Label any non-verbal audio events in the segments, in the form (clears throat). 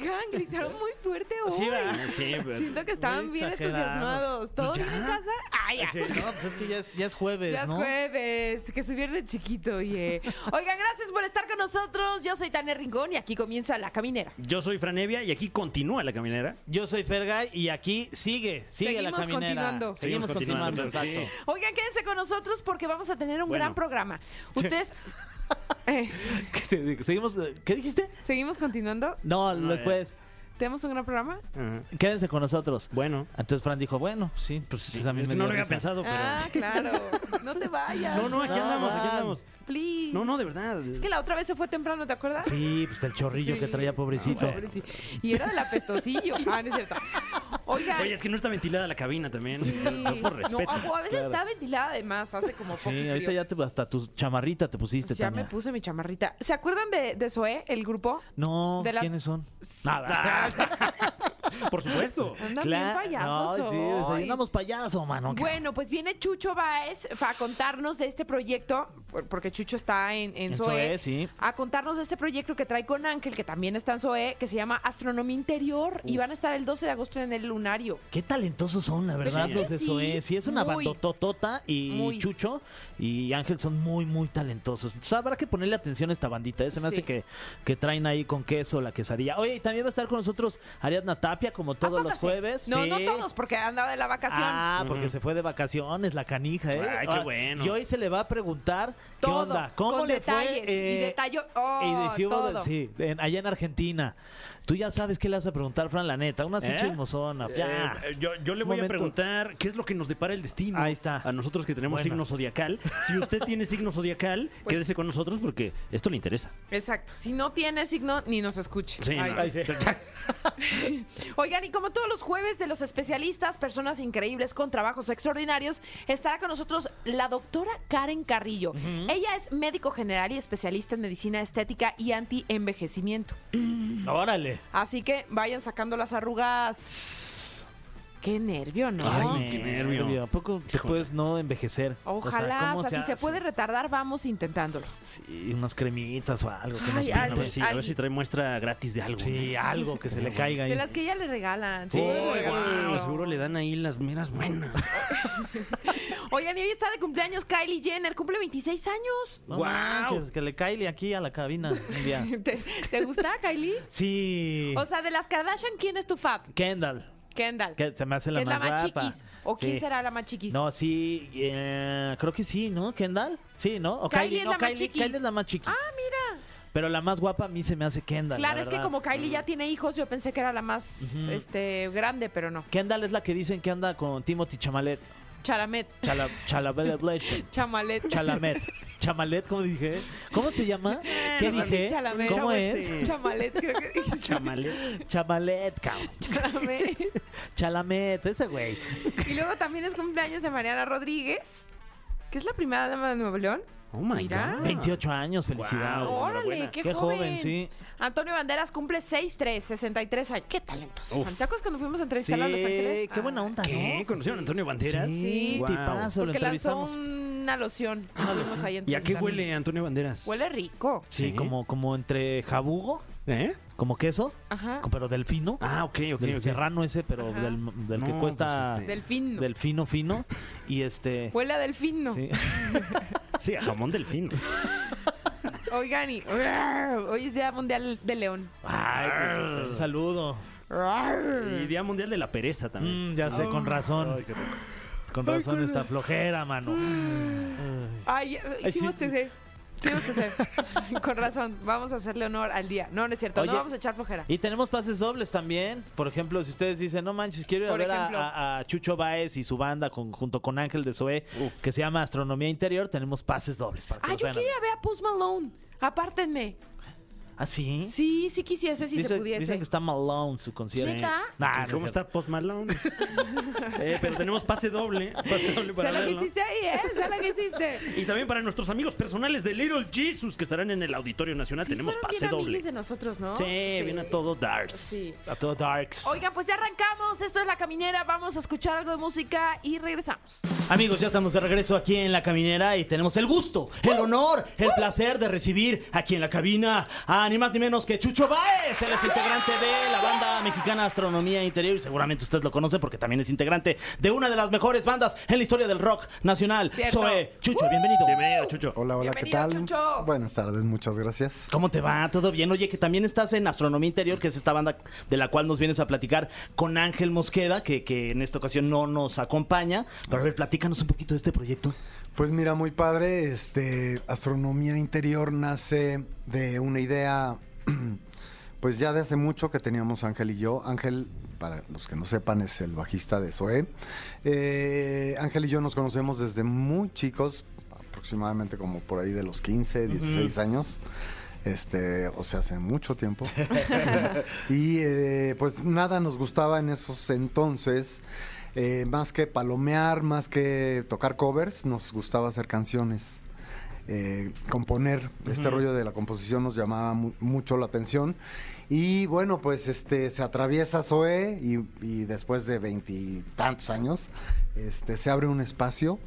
Oigan, gritaron muy fuerte hoy. Sí, va. Sí, pero- Siento que estaban muy bien exagerados. entusiasmados. ¿Todo ¿Y ya? bien en casa? ¡Ay, ya! Sí, No, pues es que ya es, ya es jueves, Ya es ¿no? jueves, que subieron de chiquito, oye. (laughs) Oigan, gracias por estar con nosotros. Yo soy Tania Rincón y aquí comienza La Caminera. Yo soy Franevia y aquí continúa la caminera. Yo soy Fergay y aquí sigue, sigue la Seguimos caminera. continuando. Seguimos Seguimos continuando, continuando, exacto. Oigan, quédense con nosotros porque vamos a tener un Bueno. gran programa. Ustedes... (laughs) (laughs) Eh. Seguimos, ¿Qué dijiste? ¿Seguimos continuando? No, No, después. ¿Tenemos un gran programa? Quédense con nosotros. Bueno, Entonces Fran dijo, bueno, sí, pues sí, también es me no lo había pensado, pero. Ah, claro. No te vayas. No, no, aquí No, andamos, aquí andamos. Please. No, no, de verdad. Es que la otra vez se fue temprano, ¿te acuerdas? Sí, pues el chorrillo Sí. que traía pobrecito. Y era del apestosillo. Ah, no es cierto. Oigan. Oye, es que no está ventilada la cabina también. sí. Yo por respeto. O a veces está ventilada además, hace como poco Sí, ahorita ya te, hasta tu chamarrita te pusiste, Ya Tania. me puse mi chamarrita. ¿Se acuerdan de, de Zoé, el grupo? No, De las- ¿quiénes son? (laughs) Por supuesto. Andan bien payasos Ay, sí, hoy. desayunamos payaso, mano. Bueno, pues viene Chucho Baez a contarnos de este proyecto, por- porque Chucho está en, en En Zoé, sí. a contarnos de este proyecto que trae con Ángel, que también está en Zoé, que se llama Astronomía Interior, y van a estar el 12 de agosto en el Lunario. Qué talentosos son, la verdad, ¿Verdad los de sí? Zoé. Sí, es una Muy. bandototota y Muy. Chucho y Ángel son muy, muy talentosos. Entonces, habrá que ponerle atención a esta bandita. ¿eh? Se me Sí. hace que, que traen ahí con queso la quesadilla. Oye, y también va a estar con nosotros Ariadna Tapia, como todos los jueves. No, Sí. no todos, porque andaba de la vacación. Ah, porque se fue de vacaciones la canija, ¿eh? Ay, qué bueno. Y hoy se le va a preguntar qué Todo, onda, cómo con le detalles, fue. y eh, detallo- oh, y sí, hubo de- todo. sí, en- allá en Argentina. Tú ya sabes qué le vas a preguntar, Fran, la neta. Una así ¿Eh? chismosona. Ya. Eh, yo, yo le voy momento. a preguntar qué es lo que nos depara el destino. Ahí está. A nosotros que tenemos Bueno. signo zodiacal. Si usted tiene signo zodiacal, (laughs) Pues- quédese con nosotros porque esto le interesa. Exacto. Si no tiene signo, ni nos escuche. Sí, Ay, no. sí. (laughs) Oigan, y como todos los jueves de los especialistas, personas increíbles con trabajos extraordinarios, estará con nosotros la doctora Karen Carrillo. Ella es médico general y especialista en medicina estética y anti-envejecimiento. Órale. Así que vayan sacando las arrugas. Qué nervio, ¿no? Ay, qué nervio. ¿A poco te puedes no envejecer? Ojalá, o sea, si se hace? puede retardar, vamos intentándolo. Sí, unas cremitas o algo que Ay, nos ay, A ver, si, a ver si trae muestra gratis de algo. Sí, algo que se le (laughs) caiga ahí. De las que ella le regalan. Sí, seguro Uy, le regalan. guau, seguro le dan ahí las miras buenas. (laughs) Oigan, y hoy está de cumpleaños Kylie Jenner, cumple 26 años. No manches, que le caile aquí a la cabina un día. (laughs) ¿Te, te gusta, Kylie? Sí. O sea, de las Kardashian, ¿quién es tu fab? Kendall. Kendall. Que se me hace la ¿Que es más la más guapa. chiquis? ¿O quién Sí. será la más chiquis? No, sí, eh, creo que sí, ¿no? ¿Kendall? Sí, ¿no? O Kylie es no, la más Kylie, chiquis. Kylie es la más chiquis. Ah, mira. Pero la más guapa a mí se me hace Kendall. Claro, la es que verdad. como Kylie ya tiene hijos, yo pensé que era la más este, grande, pero no. Kendall es la que dicen que anda con Timothy Chamalet. Chalamet. Chala, Chalamet. Chamalet. Chalamet. Chamalet, ¿cómo dije? ¿Cómo se llama? ¿Qué No, dije? Chalamet. ¿Cómo es? Chamalet, creo que dije. Chamale. Chamalet, cabrón. Chalamet. Chalamet, ese güey. Y luego también es cumpleaños de Mariana Rodríguez, que es la primera dama de Nuevo León. Oh my Mira. God. 28 años, felicidades. Wow. Órale, qué, Qué joven. joven, sí. Antonio Banderas cumple 6'3, 63 años. Qué talentoso. Uf. ¿Te acuerdas cuando fuimos a Sí, entrevistarlo a Los Ángeles? qué buena Ah, onda, ¿Qué? ¿no? ¿Conocieron a Antonio Banderas? Sí, Sí. Wow. tipazo, lo Porque lanzó una loción. Nos vimos ahí ¿Y a qué huele Antonio Banderas? Huele rico. Sí, Sí. como, como entre jabugo, ¿Eh? Como queso, Ajá. pero del fino. Ah, ok, ok. del ok. serrano ese, pero Ajá. del, del que No, cuesta pues, este- Delfín. del fino fino y este Huele a delfín, ¿no? sí. (laughs) Sí, a jamón delfín. Oigan, y hoy es Día Mundial de León. Ay, pues, este, un saludo. Y Día Mundial de la Pereza también. Mm, ya sé, con razón. Ay. Con razón esta flojera, mano. Ay, hicimos sí. TC. Hicimos TC. (laughs) Con razón. Vamos a hacerle honor al día. No, no es cierto. Oye, no vamos a echar flojera. Y tenemos pases dobles también. Por ejemplo, si ustedes dicen, no manches, quiero ir a Por ver a, ejemplo. a- a Chucho Baez y su banda con- junto con Ángel de Zoé, que se llama Astronomía Interior, tenemos pases dobles para que Ah, los yo vean. quiero ir a ver a Post Malone. Apártenme. ¿Ah, sí? Sí, sí quisiese, si Dice- se pudiese. Dicen que está Malone su concierto. ¿Neta? Nah, no ¿Cómo es está Post Malone? (laughs) Eh, pero tenemos pase doble. (laughs) Pase doble para Sé lo que verlo. hiciste ahí, ¿eh? Sé lo que hiciste. Y también para nuestros amigos personales de Little Jesus que estarán en el Auditorio Nacional Sí, tenemos fueron pase bien doble. de nosotros, ¿no? Sí, viene a todo Darks. Sí. A todo Darks. Oigan, pues ya arrancamos. Esto es La Caminera. Vamos a escuchar algo de música y regresamos. Amigos, ya estamos de regreso aquí en la caminera y tenemos el gusto, el honor, el placer de recibir aquí en la cabina a ni más ni menos que Chucho Baez. Él es integrante de la banda mexicana Astronomía Interior y seguramente usted lo conoce porque también es integrante de una de las mejores bandas en la historia del rock nacional. Cierto. Zoe, Chucho, bienvenido. Bienvenido, Chucho. Hola, hola, ¿qué Bienvenido, tal? Chucho. Buenas tardes, muchas gracias. ¿Cómo te va? ¿Todo bien? Oye, que también estás en Astronomía Interior, que es esta banda de la cual nos vienes a platicar con Ángel Mosqueda, que, que en esta ocasión no nos acompaña. Pero a ver, platícanos un poquito de este proyecto. Pues mira, muy padre, este Astronomía Interior nace de una idea (clears throat) pues ya de hace mucho que teníamos Ángel y yo. Ángel, para los que no sepan, es el bajista de Zoé. Eh, Ángel y yo nos conocemos desde muy chicos, aproximadamente como por ahí de los 15, 16 años. Este, o sea, hace mucho tiempo. (laughs) (laughs) y eh, pues nada nos gustaba en esos entonces. Eh, más que palomear, más que tocar covers, nos gustaba hacer canciones. eh, componer. Este rollo de la composición nos llamaba mu- mucho la atención. Y bueno, pues este se atraviesa Zoe y, y después de veintitantos años este, se abre un espacio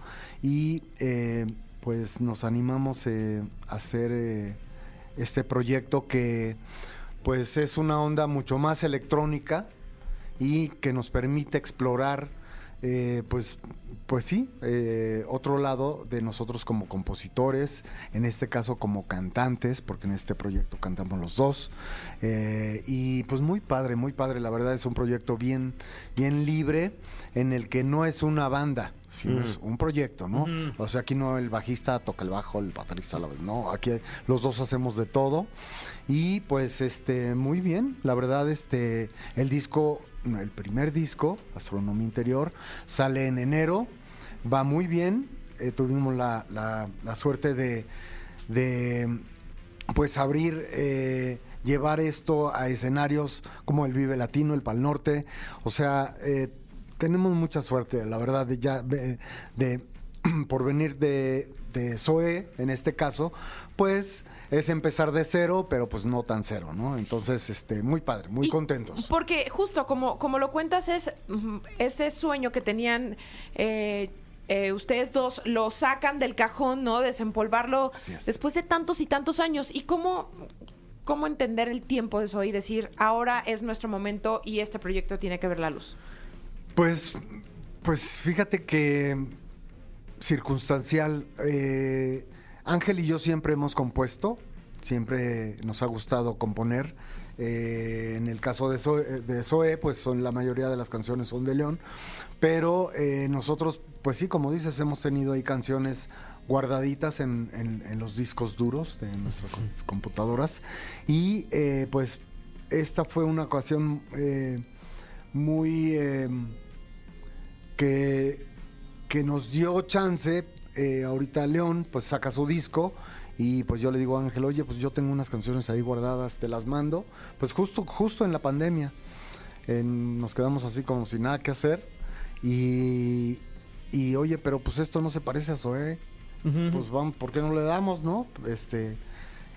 y eh, pues nos animamos eh, a hacer este proyecto que pues es una onda mucho más electrónica y que nos permite explorar eh, pues pues sí eh, otro lado de nosotros como compositores en este caso como cantantes porque en este proyecto cantamos los dos. Eh, y pues muy padre muy padre. La verdad es un proyecto bien bien libre en el que no es una banda sino es un proyecto no o sea aquí no el bajista toca el bajo el baterista la no aquí los dos hacemos de todo. Y pues este muy bien. La verdad este el disco el primer disco, Astronomía Interior, sale en enero, va muy bien, eh, tuvimos la, la- suerte de, de, pues abrir, eh, llevar esto a escenarios como el Vive Latino, el Pal Norte, o sea, eh, tenemos mucha suerte, la verdad, de ya de, de- (clears throat) por venir de, de Zoe, en este caso, pues es empezar de cero, pero pues no tan cero, ¿no? Entonces, este, muy padre, muy Y contentos. Porque justo como, como lo cuentas, es mm, ese sueño que tenían eh, eh, ustedes dos, lo sacan del cajón, ¿no? Desempolvarlo después de tantos y tantos años. ¿Y cómo, cómo entender el tiempo de eso y decir, ahora es nuestro momento y este proyecto tiene que ver la luz? Pues, pues fíjate que circunstancial. eh, Ángel y yo siempre hemos compuesto, siempre nos ha gustado componer. eh, en el caso de Zoe, de Zoe, pues son la mayoría de las canciones son de León, pero eh, nosotros, pues sí, como dices, hemos tenido ahí canciones guardaditas en, los discos duros de nuestras com- computadoras y eh, pues esta fue una ocasión eh, muy eh, que, que nos dio chance. Eh, ahorita León pues saca su disco y pues yo le digo a Ángel, oye, pues yo tengo unas canciones ahí guardadas, te las mando. Pues justo, justo en la pandemia en- nos quedamos así como sin nada que hacer y, y oye, pero pues esto no se parece a Zoé. Pues vamos, ¿por qué no le damos, no? Este,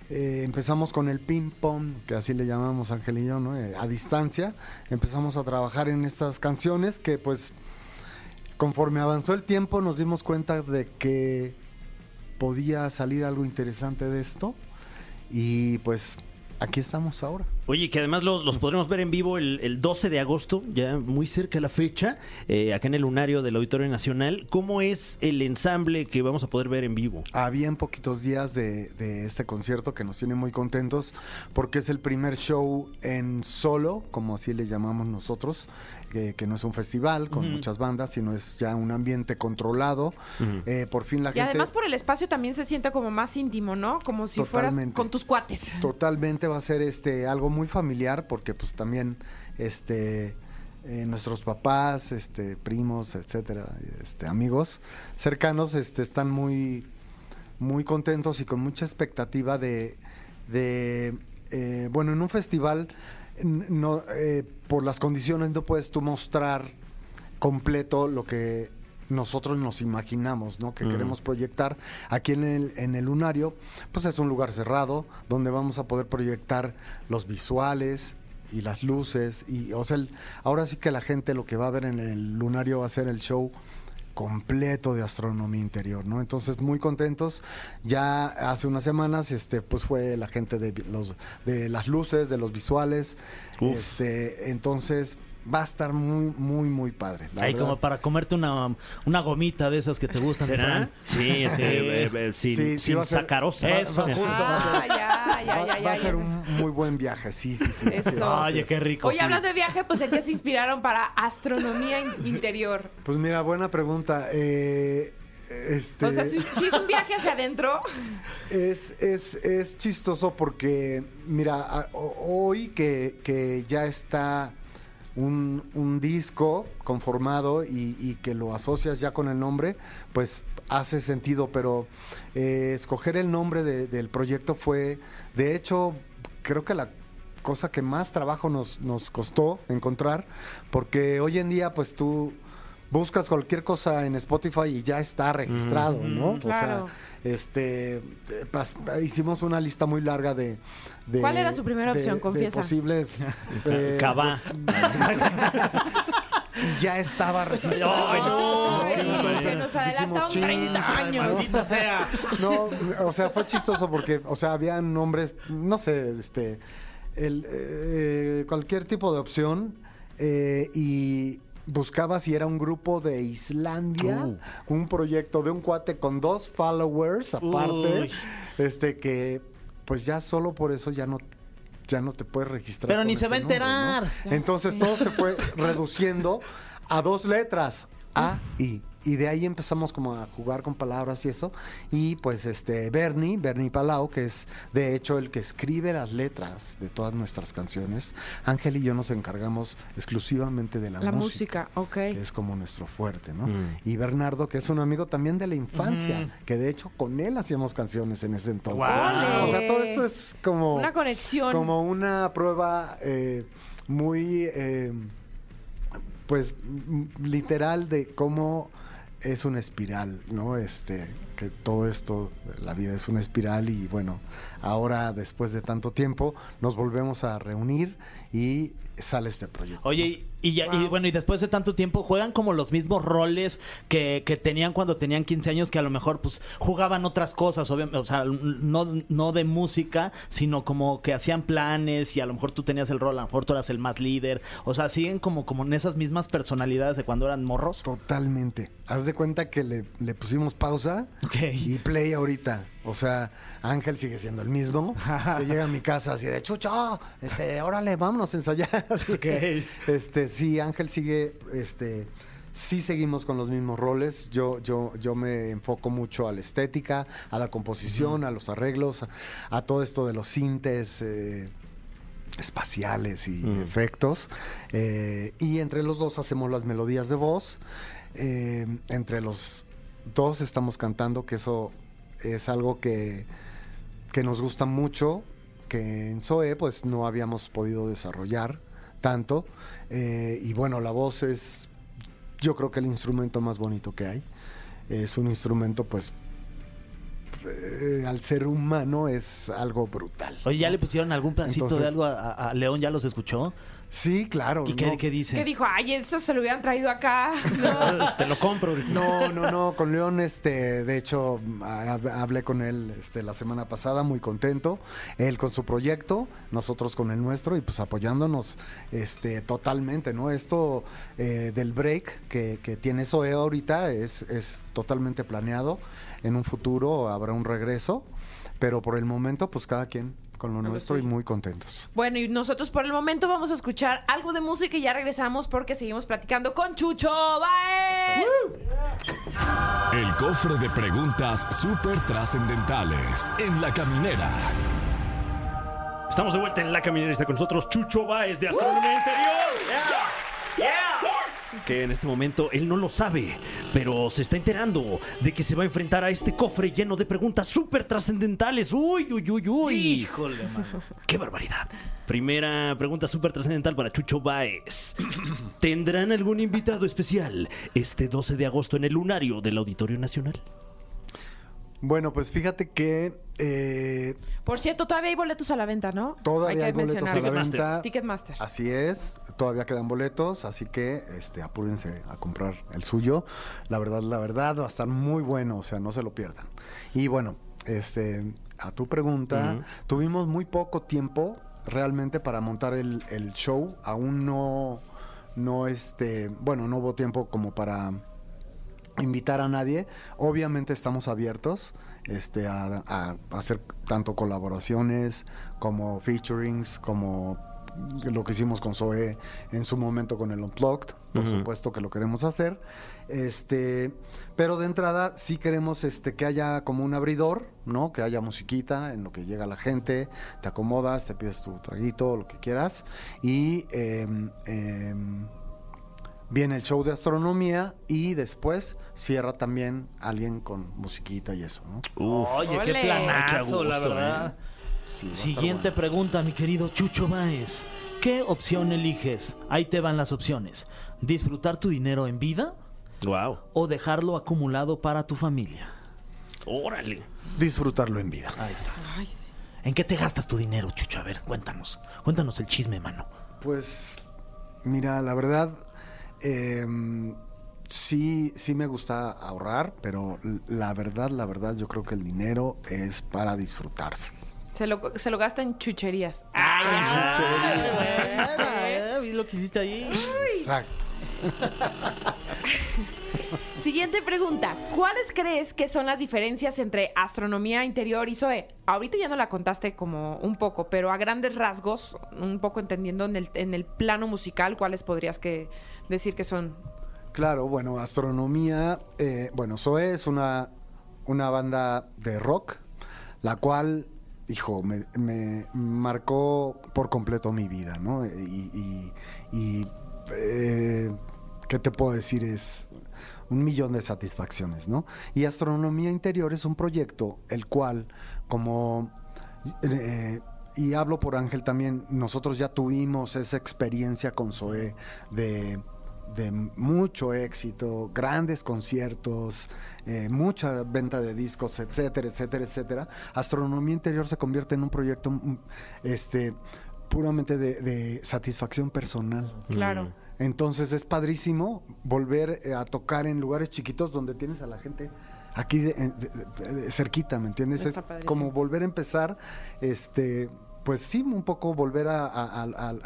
eh, empezamos con el ping pong, que así le llamamos Ángel y yo, ¿no? Eh, a distancia. Empezamos a trabajar en estas canciones que pues conforme avanzó el tiempo nos dimos cuenta de que podía salir algo interesante de esto y pues aquí estamos ahora. Oye, que además los, los podremos ver en vivo el, el 12 de agosto, ya muy cerca de la fecha, eh, acá en el lunario del Auditorio Nacional. ¿Cómo es el ensamble que vamos a poder ver en vivo? A bien poquitos días de, de este concierto que nos tiene muy contentos porque es el primer show en solo, como así le llamamos nosotros, que, que no es un festival con muchas bandas, sino es ya un ambiente controlado. Eh, por fin la Y gente... además por el espacio también se siente como más íntimo, ¿no? Como si fueras Totalmente. con tus cuates. Totalmente va a ser este algo muy familiar porque pues también este eh, nuestros papás, este primos, etcétera, este amigos cercanos este están muy muy contentos y con mucha expectativa de de eh, bueno, en un festival, no, eh, por las condiciones no puedes tú mostrar completo lo que nosotros nos imaginamos, ¿no? Que queremos proyectar. Aquí en el, en el Lunario, pues es un lugar cerrado donde vamos a poder proyectar los visuales y las luces. Y, o sea, el- ahora sí que la gente lo que va a ver en el Lunario va a ser el show completo de astronomía interior, ¿no? Entonces muy contentos. Ya hace unas semanas, este, pues fue la gente de los de las luces, de los visuales, Uf. este, entonces va a estar muy, muy, muy padre. la Ahí verdad. como para comerte una, una gomita de esas que te gustan, ¿Será? Sí, sí, (laughs) eh, eh, sin, Sí, sí sin va a ser- sacarosa. Eso, Va- va- justo. Ah, ya, ya, Va, ya, va ya, a ser un muy buen viaje, sí, sí, sí. Eso. Oye, qué rico. Oye, sí. hablando de viaje, pues ¿en qué se inspiraron para astronomía in- interior? Pues mira, buena pregunta. Eh, este, O sea, si, si es un viaje hacia adentro, Es, es, es chistoso porque, mira, a- o- hoy que, que ya está un, un disco conformado y, que lo asocias ya con el nombre, pues hace sentido, pero eh, escoger el nombre de- del proyecto fue, de hecho, creo que la cosa que más trabajo nos, nos costó encontrar, porque hoy en día, pues tú buscas cualquier cosa en Spotify y ya está registrado, ¿no? O sea, este, pas- hicimos una lista muy larga de... de- ¿Cuál era su primera de- opción? de Confiesa. posibles... (laughs) eh, Cava. y ya estaba registrado. Ay, no. Qué se nos adelantaron Dijimos, 30 "Chin, años. Maldita sea. No, o sea, fue chistoso porque, o sea, había nombres, no sé, este, el, eh, cualquier tipo de opción eh, y buscaba si era un grupo de Islandia, Uh. un proyecto de un cuate con dos followers aparte, Uy. este que, pues ya solo por eso ya no ya no te puedes registrar. Pero ni se va a nombre, ¿no? enterar. Entonces todo se fue reduciendo a dos letras, A y. Y de ahí empezamos como a jugar con palabras y eso. Y pues este Bernie, Bernie Palau, que es de hecho el que escribe las letras de todas nuestras canciones, Ángel y yo nos encargamos exclusivamente de la, La música. música, ok. Que es como nuestro fuerte, ¿no? Mm. Y Bernardo, que es un amigo también de la infancia, que de hecho con él hacíamos canciones en ese entonces. ¡Guau! O sea, todo esto es como Una conexión. como una prueba eh, muy, eh, pues, literal de cómo es una espiral, ¿no? Este, que todo esto, la vida es una espiral y bueno, ahora después de tanto tiempo nos volvemos a reunir y sale este proyecto. Oye, y, ya- y bueno, y después de tanto tiempo juegan como los mismos roles que, que tenían cuando tenían 15 años, que a lo mejor pues jugaban otras cosas, obviamente, o sea, no, no de música, sino como que hacían planes y a lo mejor tú tenías el rol, a lo mejor tú eras el más líder, o sea, siguen como, como en esas mismas personalidades de cuando eran morros. Totalmente. Haz de cuenta que le, le pusimos pausa y play ahorita. O sea, Ángel sigue siendo el mismo. llega a mi casa así de chucho, este, órale, vámonos a ensayar. (laughs) Este, sí, Ángel sigue, este, sí seguimos con los mismos roles. Yo, yo, yo me enfoco mucho a la estética, a la composición, a los arreglos, a, a todo esto de los sintes. eh, espaciales y Mm. efectos eh, y entre los dos hacemos las melodías de voz eh, entre los dos estamos cantando que eso es algo que, que nos gusta mucho que en Zoe pues no habíamos podido desarrollar tanto eh, y bueno la voz es yo creo que el instrumento más bonito que hay es un instrumento pues eh, al ser humano es algo brutal Oye, ¿ya le pusieron algún pedacito de algo a León? ¿Ya los escuchó? Sí claro ¿Y qué, ¿no? qué dice? ¿Qué dijo? Ay, eso se lo hubieran traído acá. No. (laughs) Te lo compro. No, no, no, con León, este, de hecho, hab- hablé con él este, la semana pasada, muy contento. Él con su proyecto, nosotros con el nuestro, y pues apoyándonos este, totalmente, ¿no? Esto eh, del break que, que tiene Zoe ahorita es, es totalmente planeado. En un futuro habrá un regreso, pero por el momento, pues cada quien con lo nuestro y muy contentos. Bueno, y nosotros por el momento vamos a escuchar algo de música y ya regresamos porque seguimos platicando con Chucho Baez. El cofre de preguntas súper trascendentales en la caminera. Estamos de vuelta en la caminera. Está con nosotros Chucho Baez de Astronomía Interior. Que en este momento él no lo sabe, pero se está enterando de que se va a enfrentar a este cofre lleno de preguntas súper trascendentales. Uy, uy, uy, uy. Híjole, mano. ¡Qué barbaridad! Primera pregunta súper trascendental para Chucho Baez. ¿Tendrán algún invitado especial este 12 de agosto en el lunario del Auditorio Nacional? Bueno, pues fíjate que eh, Por cierto, todavía hay boletos a la venta, ¿no? todavía hay, boletos a la mencionarlo. Ticketmaster. venta. Ticketmaster. Así es, todavía quedan boletos, así que este, apúrense a comprar el suyo. La verdad, la verdad, va a estar muy bueno, o sea, no se lo pierdan. Y bueno, este, a tu pregunta, tuvimos muy poco tiempo realmente para montar el, el show. Aún no, no, este, bueno, no hubo tiempo como para invitar a nadie. Obviamente estamos abiertos este, a, a hacer tanto colaboraciones como featurings, como lo que hicimos con Zoe en su momento con el Unplugged, por supuesto que lo queremos hacer. Este, pero de entrada sí queremos este, que haya como un abridor, ¿no? Que haya musiquita en lo que llega la gente, te acomodas, te pides tu traguito, lo que quieras. Y em, em, Viene el show de astronomía y después cierra también alguien con musiquita y eso, ¿no? Uf. Oye, qué planazo, la gusto, verdad. Sí, va a estar Siguiente bueno. pregunta, mi querido Chucho Baez. ¿Qué opción eliges? Ahí te van las opciones. ¿Disfrutar tu dinero en vida Wow. o dejarlo acumulado para tu familia? Órale. Disfrutarlo en vida. Ahí está. Ay, sí. ¿En qué te gastas tu dinero, Chucho? A ver, cuéntanos. Cuéntanos el chisme, mano. Pues, mira, la verdad, em, sí, sí me gusta ahorrar, pero la verdad, la verdad, yo creo que el dinero es para disfrutarse. Se lo, se lo gasta en chucherías. ¿Viste lo que hiciste ahí? Exacto. (laughs) Siguiente pregunta. ¿Cuáles crees que son las diferencias entre astronomía interior y SOE? Ahorita ya no la contaste como un poco, pero a grandes rasgos, un poco entendiendo en el, en el plano musical, ¿cuáles podrías que decir que son? Claro, bueno, astronomía, eh, bueno, Zoe es una, una banda de rock, la cual, hijo, me, marcó por completo mi vida, ¿no? Y, eh, ¿qué te puedo decir? Es un millón de satisfacciones, ¿no? Y Astronomía Interior es un proyecto el cual, como... eh, y hablo por Ángel también, nosotros ya tuvimos esa experiencia con Zoe de, de mucho éxito, grandes conciertos, eh, mucha venta de discos, etcétera, etcétera, etcétera. Astronomía Interior se convierte en un proyecto mm, este, puramente de, de satisfacción personal. Claro. Entonces es padrísimo volver eh, a tocar en lugares chiquitos donde tienes a la gente aquí de- de- de- de- cerquita, ¿me entiendes? Está es padrísimo. como volver a empezar, este, pues sí, un poco volver a, a-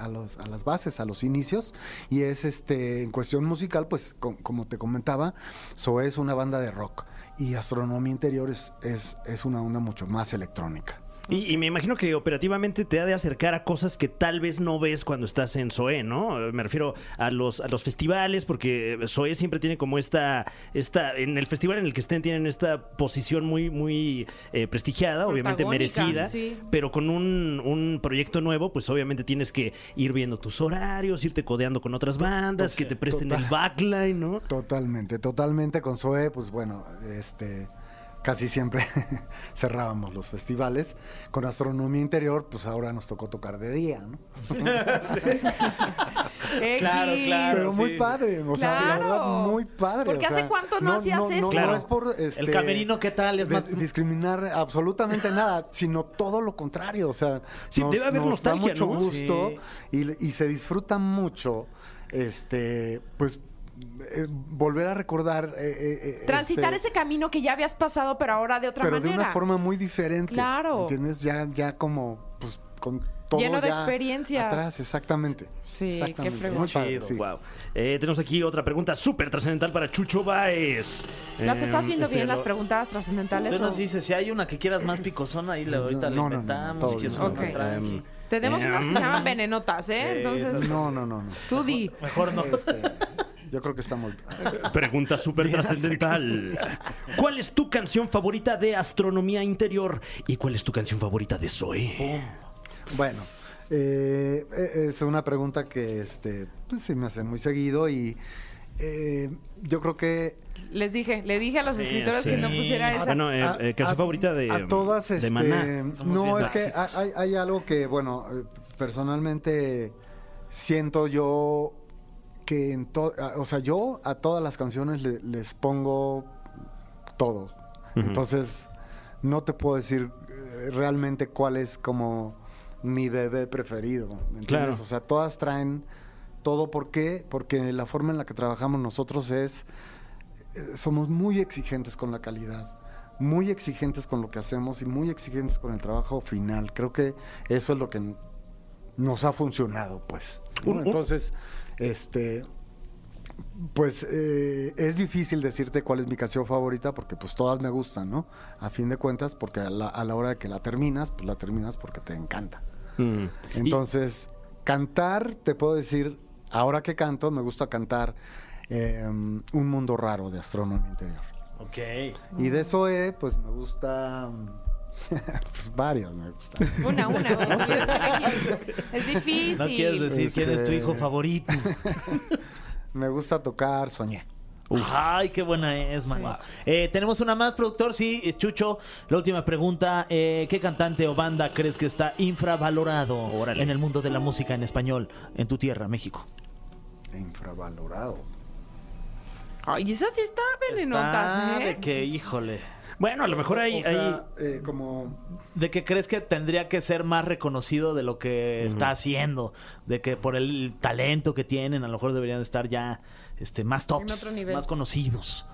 los- a las bases, a los inicios. Y es este, en cuestión musical, pues com- como te comentaba, So es una banda de rock. Y Astronomía Interior es, es, es una onda mucho más electrónica. Y, y me imagino que operativamente te ha de acercar a cosas que tal vez no ves cuando estás en SOE, ¿no? Me refiero a los, a los festivales, porque SOE siempre tiene como esta, esta, en el festival en el que estén tienen esta posición muy, muy eh, prestigiada, obviamente merecida, sí. pero con un, un proyecto nuevo, pues obviamente tienes que ir viendo tus horarios, irte codeando con otras bandas, que te presten total. el backline, ¿no? Totalmente, totalmente con Zoe, pues bueno, este casi siempre (laughs) cerrábamos los festivales. Con Astronomía Interior, pues ahora nos tocó tocar de día, ¿no? (laughs) Claro, claro. Pero muy sí. padre, o sea, la verdad, muy padre. Porque o sea, ¿hace cuánto no hacías no, eso? Claro. No es por este, El camerino, ¿qué tal? Es de- más- discriminar absolutamente nada, sino todo lo contrario. O sea, Sí, debe haber nos da mucho ¿no? gusto Sí. y, y se disfruta mucho, este, pues eh, volver a recordar. eh, eh, eh, Transitar este, ese camino que ya habías pasado, pero ahora de otra pero manera. de una forma muy diferente. Claro. ¿Entiendes? Ya, ya como, pues, con todo Lleno de ya experiencias. Atrás, exactamente. Sí, qué Exactamente. Chido, sí. wow. Eh, tenemos aquí otra pregunta súper trascendental para Chucho Baez. ¿Las Eh, estás viendo este, bien las lo- preguntas trascendentales? Bueno, o- sí, si hay una que quieras más picosona, ahí la, ahorita no, la no, no, no, inventamos. más tranqui. Tenemos unas que se llaman venenotas, ¿eh? Sí, Entonces, esas No, no, no, no. tú di. Mejor no. Este, yo creo que estamos. Pregunta súper trascendental. ¿Cuál es tu canción favorita de astronomía interior? ¿Y cuál es tu canción favorita de Zoe? Bueno, Eh, eh, es una pregunta que este, pues, se me hace muy seguido y eh, yo creo que Les dije, le dije a los Sí, escritores sí. que no pusiera esa. Bueno, eh, eh, canción a- favorita de, a todas de este, Maná. No es que hay, hay algo que bueno personalmente siento yo que en to- a- o sea yo a todas las canciones le- les pongo todo entonces no te puedo decir eh, realmente cuál es como mi bebé preferido ¿me entiendes? Claro. o sea todas traen todo ¿por qué? porque la forma en la que trabajamos nosotros es eh, somos muy exigentes con la calidad, muy exigentes con lo que hacemos y muy exigentes con el trabajo final. Creo que eso es lo que nos ha funcionado, pues. ¿no? Entonces, este, pues eh, es difícil decirte cuál es mi canción favorita porque pues todas me gustan, ¿no? A fin de cuentas, porque a la, a la hora de que la terminas, pues la terminas porque te encanta. Mm. Entonces, cantar, te puedo decir, ahora que canto, me gusta cantar eh, Un mundo raro de astronomía interior. Ok. Y de Zoe, pues me gusta. (laughs) pues varias me gustan. Una, una. (laughs) si. Es difícil. No quieres decir quién es tu Este- hijo favorito. (laughs) me gusta tocar Soñé. Ay, qué buena es, mano. Eh, tenemos una más, productor. Sí, Chucho. La última pregunta. eh, ¿Qué cantante o banda crees que está infravalorado en el mundo de la música en español en tu tierra, México? Infravalorado. Ay, esa sí está venenotas, Está ¿eh? de que, híjole. Bueno, a lo mejor hay, o sea, eh, como. De que crees que tendría que ser más reconocido de lo que está haciendo. De que por el talento que tienen, a lo mejor deberían estar ya este, más tops, otro nivel. más conocidos.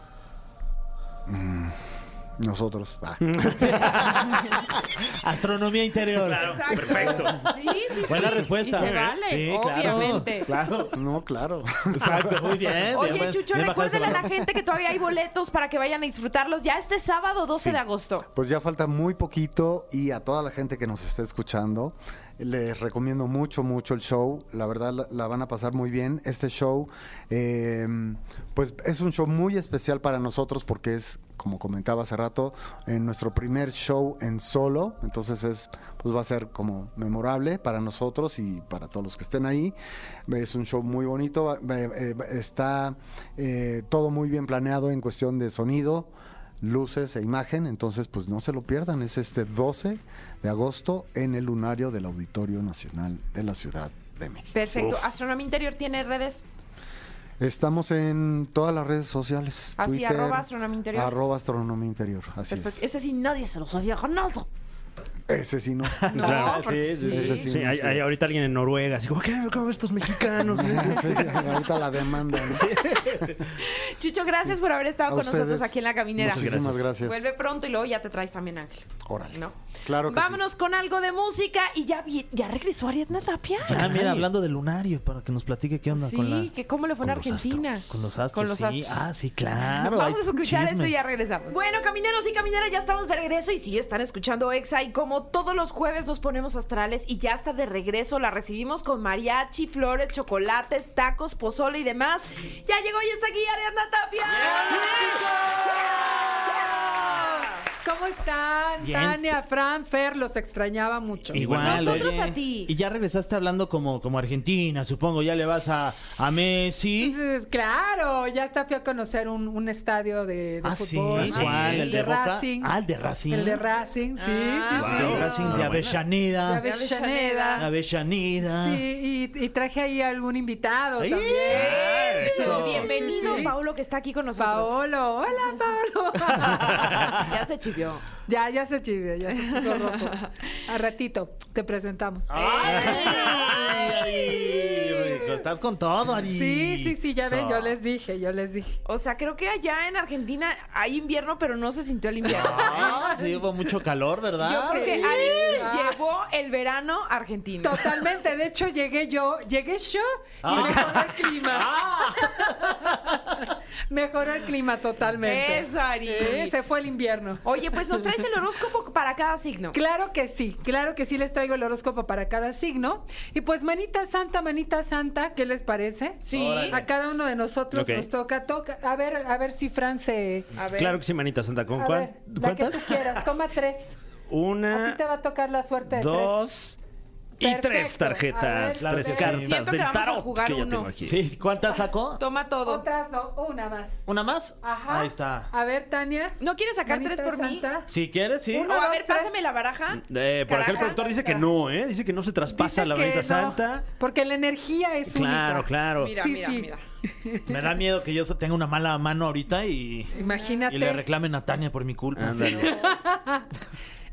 Nosotros. Ah. (laughs) Astronomía interior. Exacto. perfecto. Sí, sí, sí. Buena respuesta. Y se vale, Sí, claro, obviamente. Claro. No, claro. Exacto, muy bien. Oye, bien, Chucho, recuérdale a la gente que todavía hay boletos para que vayan a disfrutarlos ya este sábado 12 de agosto. Pues ya falta muy poquito y a toda la gente que nos esté escuchando, les recomiendo mucho, mucho el show. La verdad la, la van a pasar muy bien. Este show, eh, pues es un show muy especial para nosotros porque es, como comentaba hace rato, en nuestro primer show en solo. Entonces es, pues va a ser como memorable para nosotros y para todos los que estén ahí. Es un show muy bonito. eh, eh, está eh, todo muy bien planeado en cuestión de sonido luces e imagen, entonces pues no se lo pierdan, es este 12 de agosto en el lunario del Auditorio Nacional de la Ciudad de México. Perfecto. Astronomía Interior tiene redes. Estamos en todas las redes sociales. Así, Twitter, arroba Astronomía Interior. Arroba Astronomía Interior, así Perfecto. es. Ese sí nadie se los había ganado. Ese sí no. (laughs) No, Claro, sí, sí. Ese sí. Sí, hay, hay ahorita alguien en Noruega, así como, ¿qué? ¿Cómo estos mexicanos? (laughs) Sí, ahorita la demanda. ¿no? (laughs) Chucho, gracias por haber estado A con nosotros aquí en la caminera. Muchísimas gracias. Vuelve pronto y luego ya te traes también Ángel. Órale. ¿No? Claro que sí. Vámonos con algo de música y ya, vi- ya regresó Ariadna Tapia. Ah, mira, hablando del lunario, para que nos platique qué onda Sí, con la... que cómo le fue en Argentina. astros. Con los astros. Con los sí. astros. Ah, sí, claro. Vamos a escuchar chisme. esto y ya regresamos. Bueno, camineros y camineras, ya estamos de regreso y sí, están escuchando Exa y todos los jueves nos ponemos astrales y ya está de regreso, la recibimos con mariachi, flores, chocolates, tacos, pozole y demás. Ya llegó y está aquí Ariadna Tapia. ¿Cómo están? Bien. Tania, Fran, Fer, los extrañaba mucho. Igual. Nosotros oye. a ti. Y ya regresaste hablando como, como Argentina, supongo. Ya le vas a, a Messi. Eh, Claro, ya hasta fui a conocer un, un estadio de, de Ah, sí, fútbol. ¿cuál? Sí, ¿El de Boca? Racing. Ah, el de Racing. El de Racing, sí, Ah, sí, El sí. de Racing de De Avellaneda. Avellaneda. Avellaneda. Sí, y, y traje ahí algún invitado Ay, también. eso. Bienvenido, Sí, sí. Paulo, que está aquí con nosotros. Paolo, hola Paolo. (laughs) (laughs) Ya se chivió. ya, ya se chivió, ya se puso rojo. A ratito te presentamos. Ay, rico. Estás con todo, Ari. Sí, sí, sí, ya ven, yo les dije, yo les dije. O sea, creo que allá en Argentina hay invierno, pero no se sintió el invierno. Ah, sí, hubo mucho calor, ¿verdad? Yo creo que. Ari Ah. llevó el verano argentino. Totalmente, de hecho llegué yo, llegué yo y Ah. el clima. Mejoró el clima totalmente. Eso, Ari. Sí, se fue el invierno. Oye, pues nos traes el horóscopo para cada signo. Claro que sí, claro que sí les traigo el horóscopo para cada signo. Y pues manita santa, manita santa, ¿qué les parece? Sí. Órale. A cada uno de nosotros nos toca, toca. A ver, a ver si Fran se. A ver. Claro que sí, manita santa. ¿Con A cuál? ver, la que tú quieras, toma tres. (laughs) A Una, ti te va a tocar la suerte de tres. dos, Y tres tarjetas, ver, tres cartas Siento que del vamos a tarot jugar que ya uno. tengo aquí. Sí, ¿cuántas sacó? Toma todo. Otras dos, una más. ¿Una más? Ajá. Ahí está. A ver, Tania. ¿No quieres sacar tres por mí? santa. Si quieres, sí. O Uno, a dos, ver, tres. pásame la baraja. Eh, por acá el Caraja. productor dice que no, ¿eh? Dice que no se traspasa Dice la que varita no, santa. Porque la energía es Claro, única. claro. Mira, Sí, mira, sí. mira. (laughs) Me da miedo que yo tenga una mala mano ahorita y, Imagínate. y le reclamen a Tania por mi culpa. Ándale.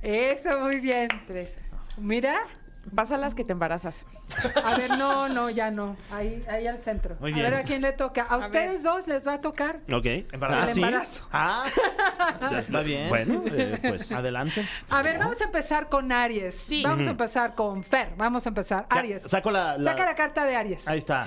Eso, muy bien. Tres. Mira. Pásalas que te embarazas. A ver, no, no, ya no. Ahí, ahí al centro. Muy A bien. ver a quién le toca. A, ustedes dos les va a tocar. Ok. Embarazo. Ah, el ¿sí? embarazo. Ah, (laughs) ya está bien. Bueno, eh, pues. (laughs) Adelante. A ver, vamos a empezar con Aries. Sí. Vamos a empezar con Fer. Vamos a empezar. Ya, Aries. Saco la, la- Saca la carta de Aries. Ahí está.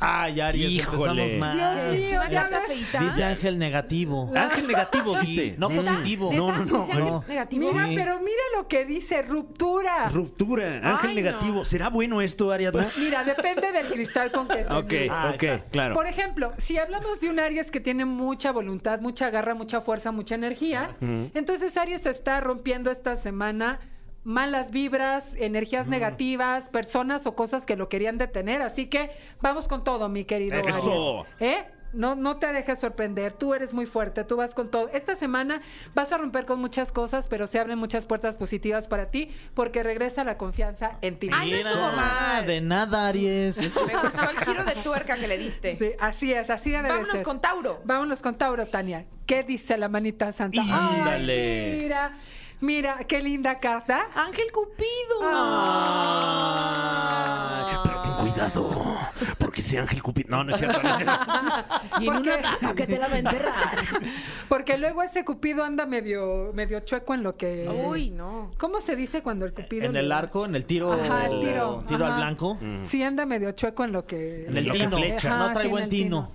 Ay, Aries, Híjole. empezamos mal. Dios ¿Es mío, una ya carta ves. feita? Dice Ángel negativo. Ángel negativo Sí, dice. no ¿Neta? positivo. No, no, no. ¿Dice Ángel no. negativo? Mira, Sí. pero mira lo que dice ruptura. Ruptura, ángel Ay, negativo. no. ¿Será bueno esto, Ariadna? (laughs) Mira, depende del cristal con que se ok, mire. Ah, ok, está. claro. Por ejemplo, si hablamos de un Aries que tiene mucha voluntad, mucha garra, mucha fuerza, mucha energía, entonces Aries está rompiendo esta semana malas vibras, energías negativas, personas o cosas que lo querían detener. Así que vamos con todo, mi querido Eso. Aries. ¿Eh? No, no te dejes sorprender, tú eres muy fuerte, tú vas con todo. Esta semana vas a romper con muchas cosas, pero se abren muchas puertas positivas para ti porque regresa la confianza en ti. Ay, no Mira, mal. de nada, Aries. Me gustó el giro de tuerca que le diste. Sí, así es, así debe de Vámonos ser. con Tauro. Vámonos con Tauro, Tania. ¿Qué dice la manita santa? Ay, Índale. mira, mira, qué linda carta. Ángel Cupido. Ay, pero ten cuidado, porque ese ángel cupido... No, no es cierto. no es cierto. (laughs) Y en una daga que te la va a enterrar. (laughs) Porque luego ese cupido anda medio, medio chueco en lo que. Uy, no. ¿Cómo se dice cuando el cupido? En le- el arco, en el tiro. Ajá, el tiro. Tiro al ajá. blanco. Sí, anda medio chueco en lo que. En el que tino. flecha. No Ajá, trae sí, en buen el tino.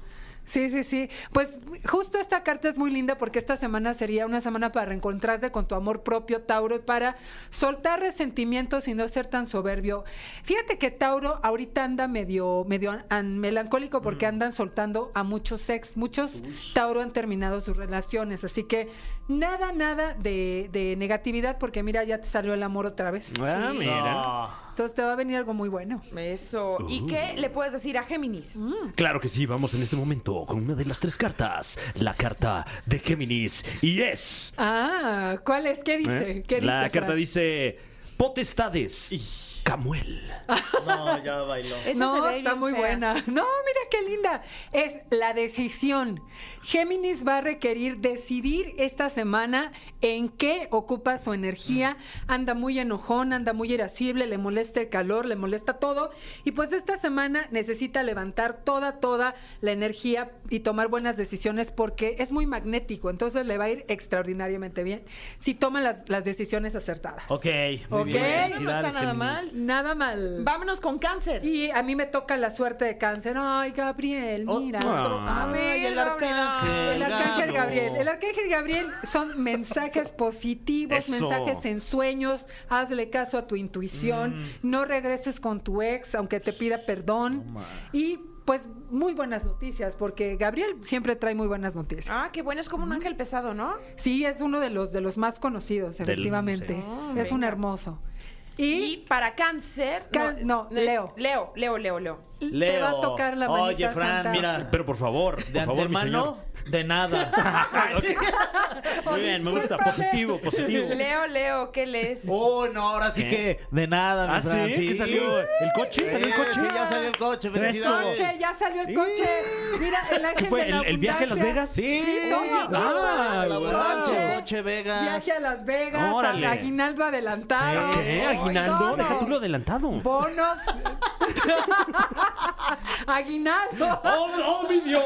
Sí, sí, sí. Pues justo esta carta es muy linda porque esta semana sería una semana para reencontrarte con tu amor propio, Tauro, y para soltar resentimientos y no ser tan soberbio. Fíjate que Tauro ahorita anda medio, medio an- melancólico porque andan soltando a muchos ex. Muchos Tauro han terminado sus relaciones. Así que nada, nada de, de negatividad porque mira, ya te salió el amor otra vez. Ah, mira. Ah. Entonces te va a venir algo muy bueno. Eso. ¿Y qué le puedes decir a Géminis? Claro que sí, vamos en este momento con una de las tres cartas. La carta de Géminis. Y es... Ah, ¿cuál es? ¿Qué dice? ¿eh? ¿Qué La dice, carta Fran? dice... Potestades. Camuel. No, ya bailó. No, se ve está bien muy fea. buena. No, mira qué linda. Es la decisión. Géminis va a requerir decidir esta semana en qué ocupa su energía. Anda muy enojón, anda muy irascible, le molesta el calor, le molesta todo. Y pues esta semana necesita levantar toda, toda la energía y tomar buenas decisiones porque es muy magnético. Entonces le va a ir extraordinariamente bien si toma las, las decisiones acertadas. Ok, muy Ok. bien. No está Felicidades, nada Géminis. mal. Nada mal. Vámonos con cáncer. Y a mí me toca la suerte de cáncer. Ay, Gabriel, Oh, mira. otro. A Ay, ver, el arcángel. El arcángel. Gabriel. El arcángel Gabriel son (laughs) mensajes positivos, Eso. mensajes en sueños. Hazle caso a tu intuición. Mm. No regreses con tu ex, aunque te pida perdón. y pues muy buenas noticias, porque Gabriel siempre trae muy buenas noticias. Ah, qué bueno, es como un ángel pesado, ¿no? Sí, es uno de los de los más conocidos, Del- efectivamente. sí. Es un hermoso. Y, Y, para cáncer. Can- no, Leo. Leo, Leo, Leo, Leo. Te Leo. va a tocar la manita Oye, Fran, santa. mira. Pero por favor, por De favor, mi antemano, señor. de nada. (laughs) (laughs) Muy bien, me gusta. Positivo, positivo. Leo, Leo, ¿qué lees? Oh, no, ahora sí ¿Qué? que de nada, mi Ah, Fran. ¿sí? ¿Que salió el coche? ¿Salió el Eh, coche? Sí, ya salió el coche. Felicidades. coche, ya salió el coche. Mira, el ángel ¿Qué fue? de la ¿El, el viaje a Las. Vegas? Sí. Sí, Oye, Ah, La abundancia, coche Vegas. Viaje a Las Vegas, Órale. aguinaldo adelantado. ¿Qué? ¿Aguinaldo? Deja tú lo adelantado. Bonos. (laughs) (laughs) aguinaldo. ¡Oh, oh, mi Dios!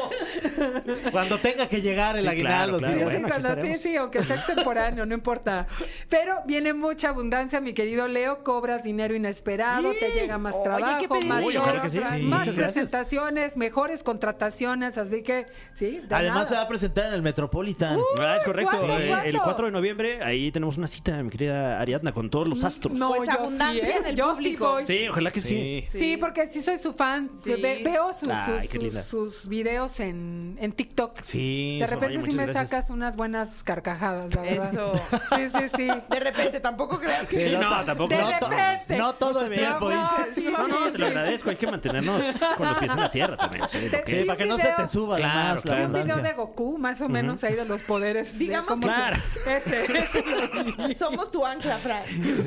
Cuando tenga que llegar el Sí, aguinaldo. claro, Sí, claro. sí, bueno, cuando- sí, sí, aunque sea extemporáneo, no importa. Pero viene mucha abundancia, mi querido Leo. Cobras dinero inesperado, te llega más Oye, trabajo, ¿qué pedí? más Uy, shows, ojalá que sí. Sí. más presentaciones, mejores contrataciones. Así que, sí, de Además, se va a presentar en el Metropolitan. Ah, es correcto. ¿cuándo, Eh, cuándo? El 4 de noviembre, ahí tenemos una cita, mi querida Ariadna, con todos los astros. No, Pues yo abundancia sí, ¿eh? en el Yo público. Sí, ojalá que sí. Sí, porque sí soy su fan. Sí, Ve- Veo sus, Ay, sus, qué linda. sus- sus videos en, en TikTok. Sí. De repente sí me gracias. sacas unas buenas carcajadas, la verdad. Eso. (laughs) Sí, sí, sí. De repente, tampoco creas que... Sí, no, tampoco. De No, repente. no todo el tiempo. No, No, no, sí, te lo sí. agradezco. Hay que mantenernos con los pies en la tierra también. Sí, Te- porque- Sí, para que no se te suba Claro, claro. un video de. Goku, más o menos ahí de los poderes. de Digamos Claro. Ese. Somos tu ancla, Fran.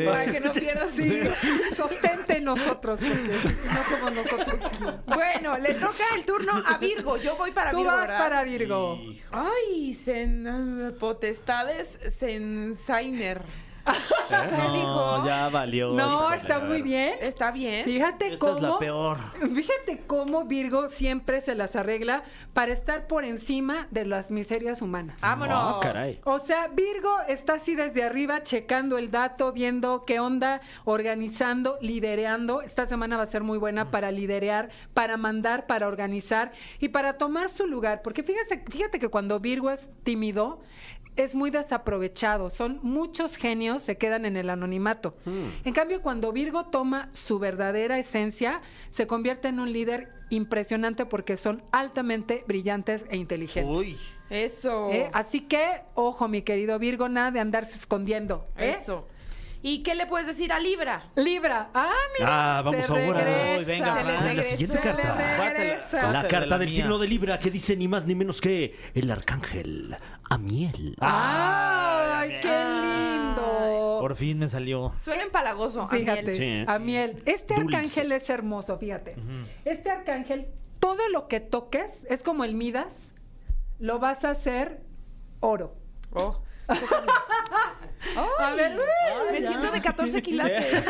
Para que no pierdas... Sí, sostente nosotros, porque no somos nosotros. Bueno, le toca el turno a Virgo. Yo voy para Tú Virgo, vas ¿verdad? para Virgo. Ay, sen, potestades sensainer. (laughs) ¿Qué dijo? No, ya valió. No, está muy bien. Está bien. Fíjate Esta cómo. es la peor. Fíjate cómo Virgo siempre se las arregla para estar por encima de las miserias humanas. Vámonos. Ah, caray. O sea, Virgo está así desde arriba checando el dato, viendo qué onda, organizando, lidereando. Esta semana va a ser muy buena para liderear, para mandar, para organizar y para tomar su lugar. Porque fíjate, fíjate que cuando Virgo es tímido, es muy desaprovechado. Son muchos genios, se quedan en el anonimato. En cambio, cuando Virgo toma su verdadera esencia, se convierte en un líder impresionante porque son altamente brillantes e inteligentes. Uy. Eso. ¿Eh? Así que, ojo, mi querido Virgo, nada de andarse escondiendo. ¿eh? Eso. ¿Y qué le puedes decir a Libra? Libra. Ah, mira. Ah, vamos se ahora. Uy, venga, se le La siguiente se carta. le regresa. La carta la del mía. signo de Libra que dice ni más ni menos que el arcángel Amiel. Ay, qué lindo. Por fin me salió. Suena empalagoso. Fíjate, Amiel. Sí, ¿eh? a miel. Este Dulce. arcángel es hermoso, fíjate. Este arcángel, todo lo que toques, es como el Midas, lo vas a hacer oro. Oh. (laughs) A ver, uy, Me siento de 14 quilates. (laughs)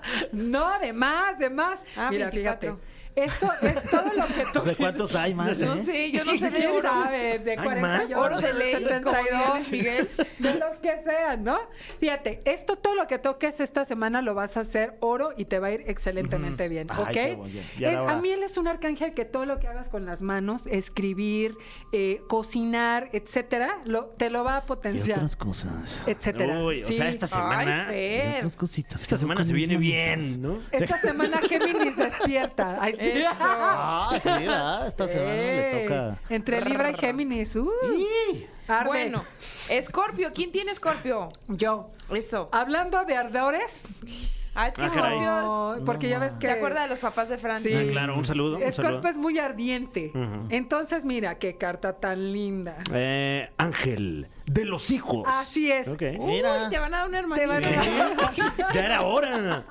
(laughs) no, de más, de más. Ah, Mira, 24. fíjate. Esto es todo lo que toques. (laughs) ¿De cuántos hay más? No eh? sé, yo no sé (laughs) de ¿Quién oro. sabe? De Hay 48, más. Oro de ley, como 72, dice Miguel. de los que sean, ¿no? Fíjate, esto todo lo que toques esta semana lo vas a hacer oro y te va a ir excelentemente bien, Ay, ¿ok? qué bueno. Ya era Es- hora. a mí él es un arcángel que todo lo que hagas con las manos, escribir, eh, cocinar, etcétera, lo, te lo va a Y potenciar, otras cosas. etcétera. Uy, o Sí. sea, esta semana. Ay, Y otras cositas. Esta semana se viene bien, ¿no? Esta semana Géminis despierta. Ay, sí. Eso. Ah, sí, ¿verdad? Esta semana le toca. Entre Libra y Géminis. uy, arde. Bueno, Escorpio. ¿Quién tiene Escorpio? yo. Eso. Hablando de ardores, Ah, es que Ah, no, porque ya ves que se acuerda de los papás de Fran. Sí. Ah, claro, un saludo. Un saludo. es muy ardiente. Entonces, mira, qué carta tan linda. Eh, Ángel de los hijos. Así es. Ok. Uy, Mira. te van a dar un hermanito. Te van a- Ya era hora.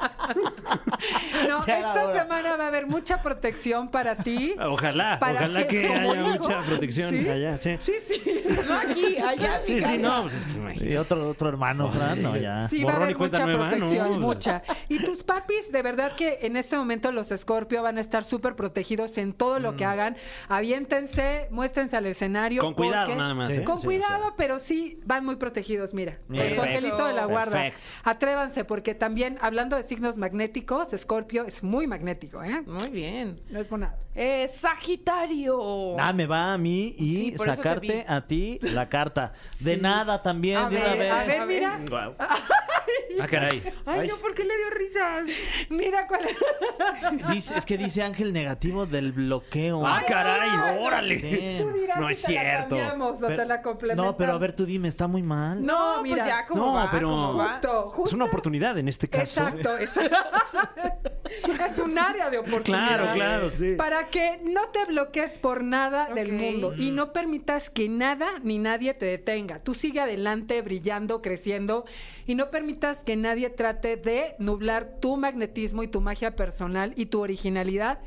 No, Ya esta hora. semana va a haber mucha protección para ti. Ojalá, Para ojalá que- haya hijo. mucha protección ¿Sí? allá, sí. Sí, sí. No aquí, allá en mi Sí, casa. sí, no, pues es que imagínate. Y otro, otro hermano, Fran, no, ya. Sí, va a haber mucha nueva, protección, ¿no? mucha. Y tus papis, de verdad que en este momento los Scorpio van a estar súper protegidos en todo lo que hagan. Aviéntense, muéstrense al escenario. Con cuidado porque- nada más, Sí. ¿eh? Con Sí, cuidado, pero sí van muy protegidos, mira. Con su angelito de la guarda. Perfecto. Atrévanse, porque también, hablando de signos magnéticos, Scorpio es muy magnético, ¿eh? Muy bien. No es bonado. Eh, Sagitario. Ah, me va a mí y Sí, sacarte a ti la carta. De nada también, A de una ver, vez. A ver, mira. Guau. Ah, caray. Ay, no, ¿por qué le dio risas? Mira cuál es. Dice- es que dice ángel negativo del bloqueo. Ah, caray, órale. Damn. Tú dirás No si es te la cierto. cambiamos o Pero- te la complementamos. no, pero a ver, tú dime, está muy mal. No, No, pues mira. ya, como No, va, pero- como va. Justo, justo. Es una oportunidad en este caso. Exacto, (laughs) exacto. es un área de oportunidad. Claro, claro, sí. Para que no te bloquees por nada del mundo y no permitas que nada ni nadie te detenga. Tú sigue adelante, brillando, creciendo y no permitas que nadie trate de nublar tu magnetismo y tu magia personal y tu originalidad,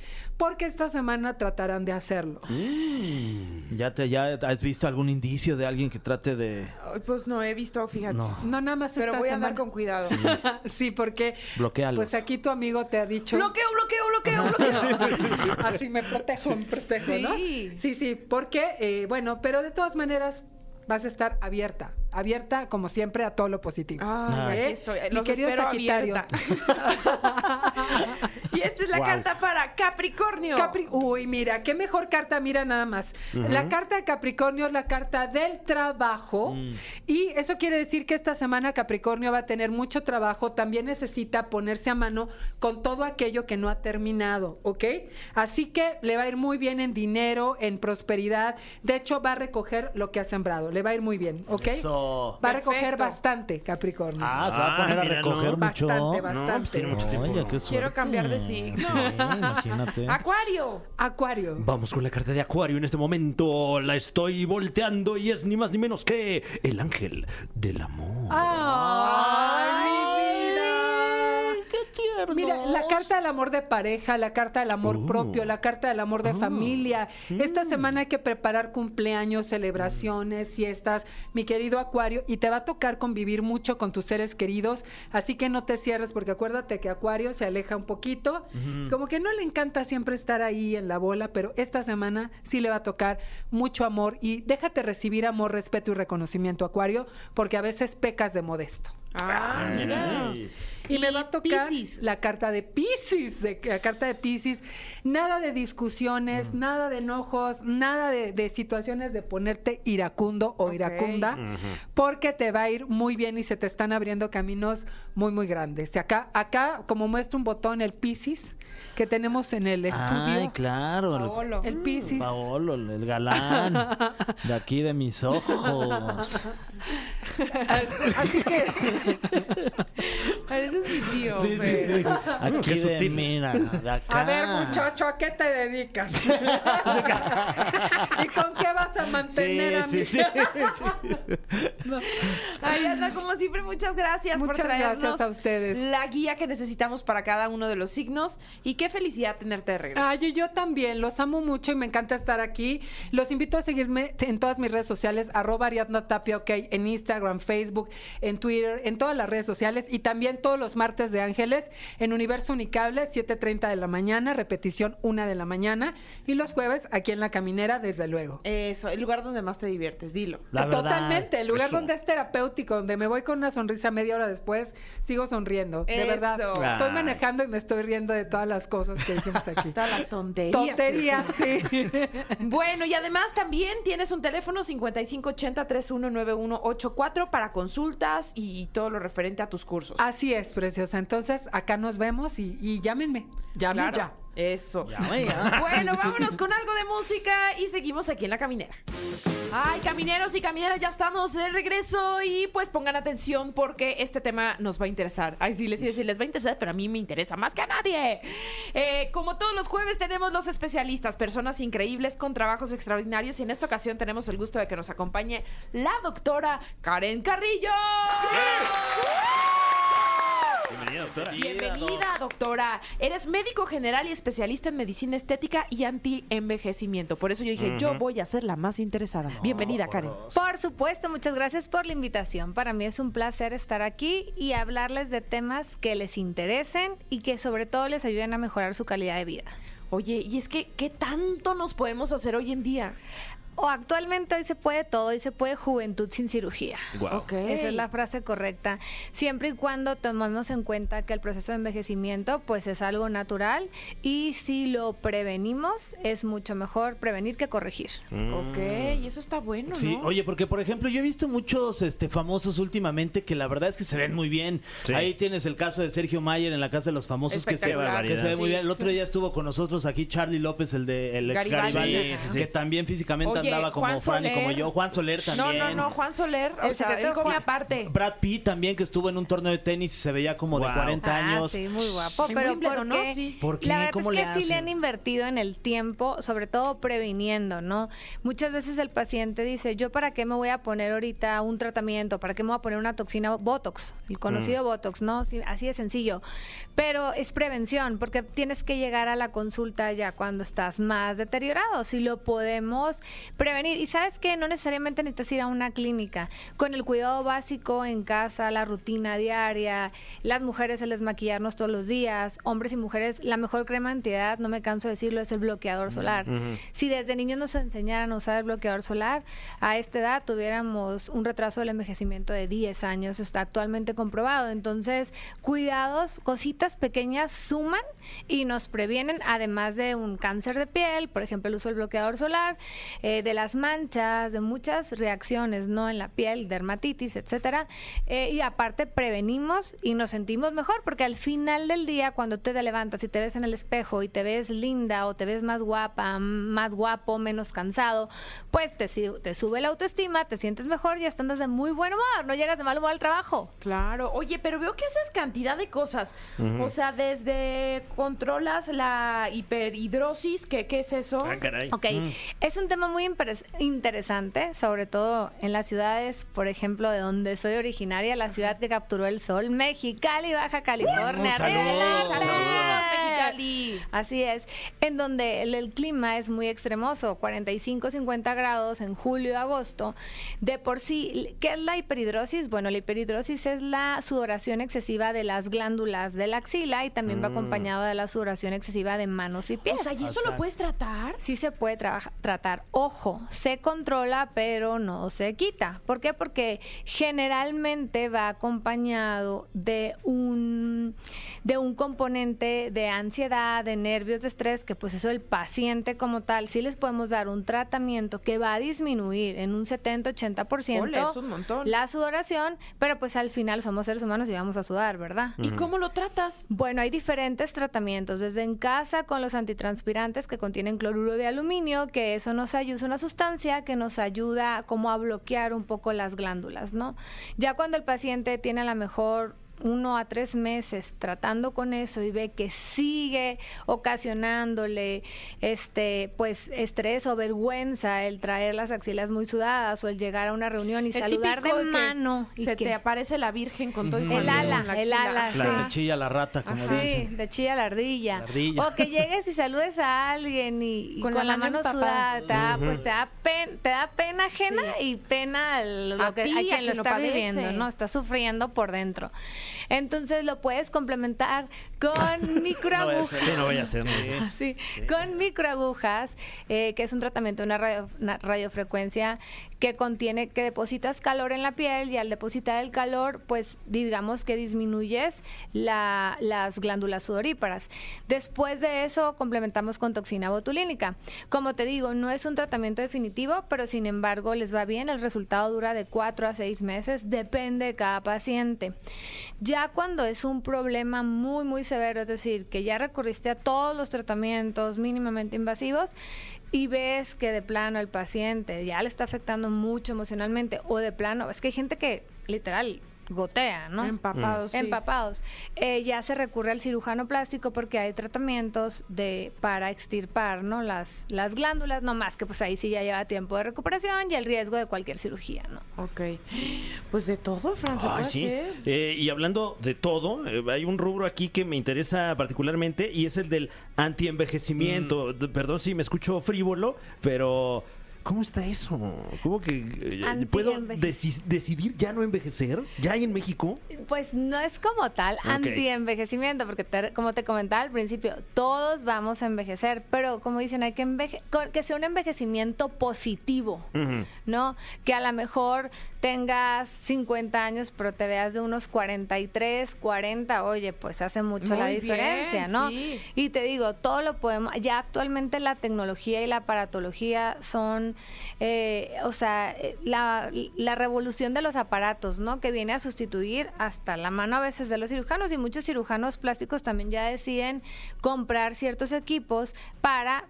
porque esta semana tratarán de hacerlo. (gasps) ¿Ya, te, ¿Ya has visto algún indicio de alguien que trate de...? Pues no he visto, fíjate. No. No nada más Pero esta voy a andar con cuidado. sí, (laughs) porque Bloquéalos. pues aquí tu amigo te ha dicho Bloqueo, bloqueo, bloqueo, bloqueo. (laughs) Así me protejo, me protejo, ¿no? Sí. Sí, sí, porque, eh, bueno, pero de todas maneras vas a estar abierta abierta, como siempre, a todo lo positivo. Ay, ¿Eh? aquí estoy. Mi Los querido Sagitario. (laughs) y esta es la Wow. carta para Capricornio. Capri- Uy, mira, qué mejor carta, mira nada más. La carta de Capricornio es la carta del trabajo y eso quiere decir que esta semana Capricornio va a tener mucho trabajo, también necesita ponerse a mano con todo aquello que no ha terminado, ¿ok? Así que le va a ir muy bien en dinero, en prosperidad, de hecho va a recoger lo que ha sembrado, le va a ir muy bien, ¿ok? Eso. Va a recoger Perfecto. bastante, Capricornio. Ah, se va a poner Ah, a míralo. recoger mucho. bastante, No, pues bastante. tiene mucho tiempo. Oye, qué Quiero suerte. cambiar de signo. Sí, imagínate. Acuario. Acuario. Vamos con la carta de Acuario en este momento. La estoy volteando y es ni más ni menos que el ángel del amor. ¡Ay! Mira, la carta del amor de pareja, la carta del amor Oh. propio, la carta del amor de familia. Esta semana hay que preparar cumpleaños, celebraciones, fiestas, mi querido Acuario, y te va a tocar convivir mucho con tus seres queridos, así que no te cierres, porque acuérdate que Acuario se aleja un poquito, como que no le encanta siempre estar ahí en la bola, pero esta semana sí le va a tocar mucho amor y déjate recibir amor, respeto y reconocimiento, Acuario, porque a veces pecas de modesto. Ah, mira. Y, me va a tocar la carta de Pisces, de, la carta de Pisces. Nada de discusiones, nada de enojos, nada de, de situaciones de ponerte iracundo o iracunda, porque te va a ir muy bien y se te están abriendo caminos muy, muy grandes. Y acá, acá, como muestra un botón, el Pisces que tenemos en el estudio. Ay, claro. el- Paolo. El Pisces. Paolo, el galán (laughs) de aquí de mis ojos. Así que Pareces mi tío. Sí, sí, sí. Aquí de, mira, de acá. A ver, muchacho, ¿a qué te dedicas? (laughs) ¿Y con qué vas a mantener a Sí, mi sí, (laughs) sí. Ay, Ana, como siempre, muchas gracias por Muchas traernos gracias a ustedes. la guía que necesitamos para cada uno de los signos. Y qué felicidad tenerte de regreso. Ay, yo, yo también, los amo mucho y me encanta estar aquí. Los invito a seguirme en todas mis redes sociales, arroba Ariadna Tapia, ok, en Instagram, Facebook, en Twitter, en todas las redes sociales y también todos los martes de Ángeles en Universo Unicable, 7.30 de la mañana, repetición 1 de la mañana y los jueves aquí en La Caminera, desde luego. Eso, el lugar donde más te diviertes, dilo. La verdad. Totalmente, el lugar Eso. donde es terapéutico, donde me voy con una sonrisa media hora después, sigo sonriendo, de Eso. verdad. Estoy manejando y me estoy riendo de todas las cosas que dijimos aquí. Todas las tonterías. Tontería, sí. (laughs) Bueno, y además también tienes un teléfono 5580-319184 para consultas y todo lo referente a tus cursos. Así es, preciosa. Entonces, acá nos vemos y, y llámenme. Llamen Claro, ya. Eso. Ya. (laughs) Bueno, (laughs) vámonos con algo de música y seguimos aquí en la caminera. Ay, camineros y camineras, ya estamos de regreso y pues pongan atención porque este tema nos va a interesar. Ay, sí, les iba a decir, les va a interesar, pero a mí me interesa más que a nadie. Eh, como todos los jueves tenemos los especialistas, personas increíbles con trabajos extraordinarios y en esta ocasión tenemos el gusto de que nos acompañe la doctora Karen Carrillo. Bienvenida, doctora. Bienvenida, doctora. Eres médico general y especialista en medicina estética y anti-envejecimiento. Por eso yo dije, yo voy a ser la más interesada. Bienvenida, Karen. Por supuesto, muchas gracias por la invitación. Para mí es un placer estar aquí y hablarles de temas que les interesen y que sobre todo les ayuden a mejorar su calidad de vida. Oye, y es que, ¿qué tanto nos podemos hacer hoy en día? O actualmente hoy se puede todo, hoy se puede juventud sin cirugía. Ok. Esa es la frase correcta. Siempre y cuando tomemos en cuenta que el proceso de envejecimiento pues es algo natural y si lo prevenimos es mucho mejor prevenir que corregir. Ok, y eso está bueno, Sí, ¿no? oye, porque por ejemplo, yo he visto muchos este, famosos últimamente que la verdad es que se ven muy bien. Sí. Ahí tienes el caso de Sergio Mayer en la Casa de los Famosos que se, Espectacular. que se ve muy Sí, bien. El otro sí. día estuvo con nosotros aquí Charlie López, el de el ex Garibaldi. Garibaldi, Sí, sí, que también físicamente Oye, andaba como Juan Fran y como Soler. yo. Juan Soler No, también. no, no, Juan Soler, o El sea, él comía aparte. Brad Pitt también que estuvo en un torneo de tenis y se veía como de Wow. 40 Ah, años. sí, muy guapo. Pero Wimbledon, ¿no? porque Sí. ¿Por qué? La verdad ¿Cómo es le que sí le han invertido en el tiempo, sobre todo previniendo, ¿no? Muchas veces el paciente dice, ¿yo para qué me voy a poner ahorita un tratamiento? ¿Para qué me voy a poner una toxina Botox? El conocido Botox, ¿no? Sí, así de sencillo. Pero es prevención, porque tienes que llegar a la consulta ya cuando estás más deteriorado. Si lo podemos prevenir. Y sabes que no necesariamente necesitas ir a una clínica. Con el cuidado básico en casa, la rutina diaria, las mujeres el desmaquillarnos todos los días, hombres y mujeres, la mejor crema antiedad, no me canso de decirlo, es el bloqueador solar. Si desde niños nos enseñaran a usar el bloqueador solar, a esta edad tuviéramos un retraso del envejecimiento de 10 años, está actualmente comprobado. Entonces, cuidados, cositas pequeñas suman y nos previenen, además de un cáncer de piel, por ejemplo, el uso del bloqueador solar, eh, de las manchas, de muchas reacciones, ¿no? En la piel, dermatitis, etcétera. Eh, y aparte prevenimos y nos sentimos mejor, porque al final del día, cuando te levantas y te ves en el espejo y te ves linda o te ves más guapa, más guapo, menos cansado, pues te, si- te sube la autoestima, te sientes mejor y hasta andas de muy buen humor, no llegas de mal humor al trabajo. Claro, oye, pero veo que haces cantidad de cosas. O sea, desde controlas la hiperhidrosis, ¿qué, qué es eso? Ah, caray. Ok, es un tema muy interesante, sobre todo en las ciudades, por ejemplo, de donde soy originaria, la ciudad que capturó el sol, Mexicali, Baja California. saludos, ¡Arriba el ¡Saludos, norte! Mexicali! Así es, en donde el, el clima es muy extremoso, 45, 50 grados en julio agosto. De por sí, ¿qué es la hiperhidrosis? Bueno, la hiperhidrosis es la sudoración excesiva de las glándulas de la axila y también va acompañado de la sudoración excesiva de manos y pies. O sea, ¿y eso lo puedes tratar? Sí se puede tratar. Ojo, se controla, pero no se quita. ¿Por qué? Porque generalmente va acompañado de un de un componente de ansiedad, de nervios, de estrés, que pues eso el paciente como tal, sí les podemos dar un tratamiento que va a disminuir en un 70-80% Ole, es un montón. la sudoración, pero pues al final somos seres humanos y vamos a sudar, ¿verdad? ¿Y cómo lo tratas? Bueno, hay diferentes tratamientos, desde en casa con los antitranspirantes que contienen cloruro de aluminio, que eso nos ayuda, es una sustancia que nos ayuda como a bloquear un poco las glándulas, ¿no? Ya cuando el paciente tiene a lo mejor uno a tres meses tratando con eso y ve que sigue ocasionándole este pues estrés o vergüenza el traer las axilas muy sudadas o el llegar a una reunión y El saludar de mano y se que- te aparece la virgen con todo y El ala, la el ala, Ajá. La que chilla la rata, como Sí, dicen. de chilla la ardilla. La ardilla. O que llegues y saludes a alguien y, y Con con, la la, mano sudada, te da, pues te da, pen- te da pena ajena y pena lo A que, a quien lo lo está padece. viviendo, ¿no? Está sufriendo por dentro. Entonces lo puedes complementar con microagujas. (laughs) Sí, no a no vaya a ser. Sí, con microagujas, eh, que es un tratamiento de una, radio- una radiofrecuencia que contiene, que depositas calor en la piel y al depositar el calor, pues digamos que disminuyes la- las glándulas sudoríparas. Después de eso complementamos con toxina botulínica. Como te digo, no es un tratamiento definitivo, pero sin embargo les va bien, el resultado dura de 4 a 6 meses, depende de cada paciente. Ya cuando es un problema muy, muy severo, es decir, que ya recurriste a todos los tratamientos mínimamente invasivos y ves que de plano el paciente ya le está afectando mucho emocionalmente o de plano, es que hay gente que literal gotea, ¿no? Empapados, sí. Empapados. Eh, ya se recurre al cirujano plástico porque hay tratamientos de para extirpar, ¿no? Las, las glándulas, no más que pues ahí sí ya lleva tiempo de recuperación y el riesgo de cualquier cirugía, ¿no? Ok. Pues de todo, Fran, se Ay, puede sí. Eh, y hablando de todo, eh, hay un rubro aquí que me interesa particularmente y es el del antienvejecimiento. Mm. Perdón si me escucho frívolo, pero ¿cómo está eso? ¿Cómo que eh, puedo deci- decidir ya no envejecer? ¿Ya hay en México? Pues no es como tal Ok. anti-envejecimiento, porque te- como te comentaba al principio, todos vamos a envejecer, pero como dicen, hay que que sea un envejecimiento positivo. ¿no? Que a lo mejor tengas 50 años, pero te veas de unos 43, 40, oye, pues hace mucho la diferencia, bien, ¿no? sí. Y te digo, todo lo podemos, ya actualmente la tecnología y la aparatología son, eh, o sea, eh, la, la revolución de los aparatos, ¿no? Que viene a sustituir hasta la mano a veces de los cirujanos y muchos cirujanos plásticos también ya deciden comprar ciertos equipos para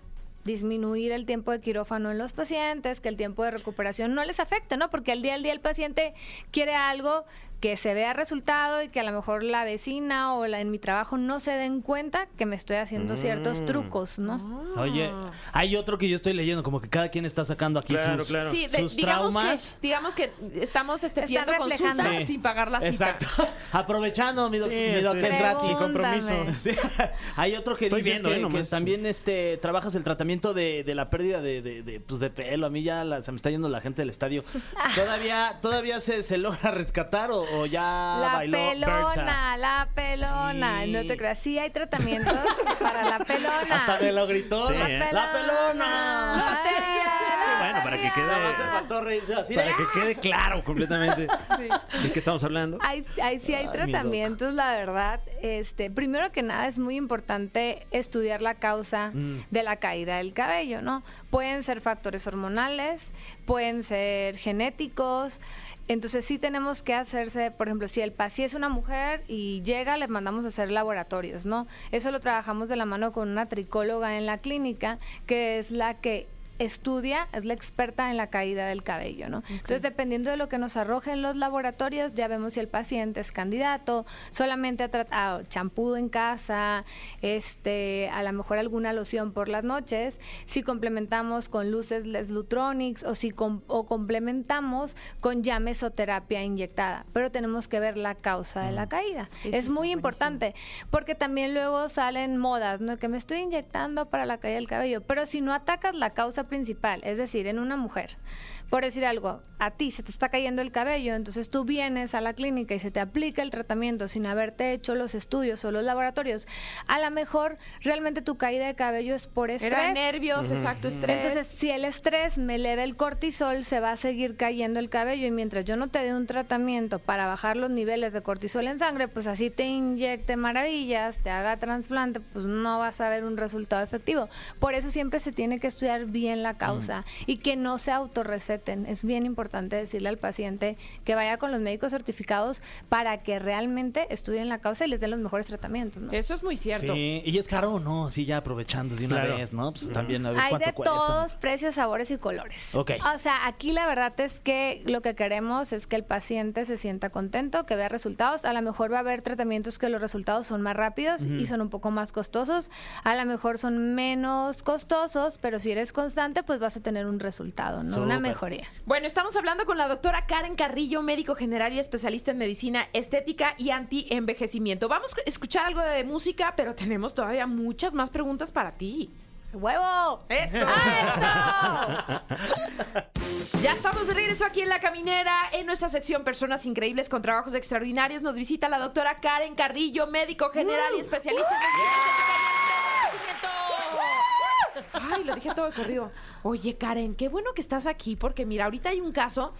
disminuir el tiempo de quirófano en los pacientes, que el tiempo de recuperación no les afecte, ¿no? Porque al día al día el paciente quiere algo que se vea resultado y que a lo mejor la vecina o la en mi trabajo no se den cuenta que me estoy haciendo ciertos trucos, ¿no? Oye, hay otro que yo estoy leyendo, como que cada quien está sacando aquí Claro, sus, claro. Sí, de- sus digamos, traumas. que, digamos que estamos este, pidiendo consulta Sí. sin pagar la cita. Exacto. (laughs) Aprovechando mi, doc- Sí, mi doc, este, es gratis. Compromiso. (laughs) Sí. Hay otro que Estoy dices viendo, que, eh, que también este trabajas el tratamiento de, de la pérdida de, de, de, pues, de pelo. A mí ya la- se me está yendo la gente del estadio. (laughs) ¿Todavía, todavía se, se logra rescatar o, o ya La bailó pelona, Berta? la pelona. Sí. No te creas, sí hay tratamientos para la pelona. Hasta me lo gritó. Sí, la, ¿eh? la pelona. Bueno, para que quede, de- para que quede claro completamente de qué estamos hablando. Ahí, ahí sí hay Ay, mi tratamientos, la verdad. Este, primero que nada es muy importante estudiar la causa Mm. de la caída del cabello, ¿no? Pueden ser factores hormonales, pueden ser genéticos. Entonces sí tenemos que hacerse, por ejemplo, si el paciente es una mujer y llega, le mandamos a hacer laboratorios, ¿no? Eso lo trabajamos de la mano con una tricóloga en la clínica, que es la que estudia, es la experta en la caída del cabello, ¿no? Entonces, dependiendo de lo que nos arrojen los laboratorios, ya vemos si el paciente es candidato, solamente ha tratado champú en casa, este, a lo mejor alguna loción por las noches, si complementamos con luces Les Lutronics o si com- o complementamos con ya mesoterapia inyectada, pero tenemos que ver la causa de la caída. Eso es muy buenísimo. importante porque también luego salen modas, ¿no? Que me estoy inyectando para la caída del cabello, pero si no atacas la causa principal, es decir, en una mujer, por decir algo, a ti se te está cayendo el cabello, entonces tú vienes a la clínica y se te aplica el tratamiento sin haberte hecho los estudios o los laboratorios, a lo mejor realmente tu caída de cabello es por estrés. Era nervios, exacto, estrés. Entonces, si el estrés me eleva el cortisol, se va a seguir cayendo el cabello y mientras yo no te dé un tratamiento para bajar los niveles de cortisol en sangre, pues así te inyecte maravillas, te haga trasplante, pues no vas a ver un resultado efectivo. Por eso siempre se tiene que estudiar bien la causa y que no se Es bien importante decirle al paciente que vaya con los médicos certificados para que realmente estudien la causa y les den los mejores tratamientos. ¿no? Eso es muy cierto. Sí, y es caro o no, sí, ya aprovechando de una Claro. vez, ¿no? Pues también a ver Hay cuánto de cuesta. todos precios, sabores y colores. Ok. O sea, aquí la verdad es que lo que queremos es que el paciente se sienta contento, que vea resultados. A lo mejor va a haber tratamientos que los resultados son más rápidos y son un poco más costosos. A lo mejor son menos costosos, pero si eres constante, pues vas a tener un resultado, ¿no? Una Súper. Bueno, estamos hablando con la doctora Karen Carrillo, médico general y especialista en medicina estética y anti-envejecimiento. Vamos a escuchar algo de música, pero tenemos todavía muchas más preguntas para ti. ¡Huevo! ¡Eso! Ya estamos de regreso aquí en La Caminera, en nuestra sección Personas Increíbles con Trabajos Extraordinarios. Nos visita la doctora Karen Carrillo, médico general y especialista en medicina estética y envejecimiento. Ay, lo dije todo de corrido. Oye, Karen, qué bueno que estás aquí, porque mira, ahorita hay un caso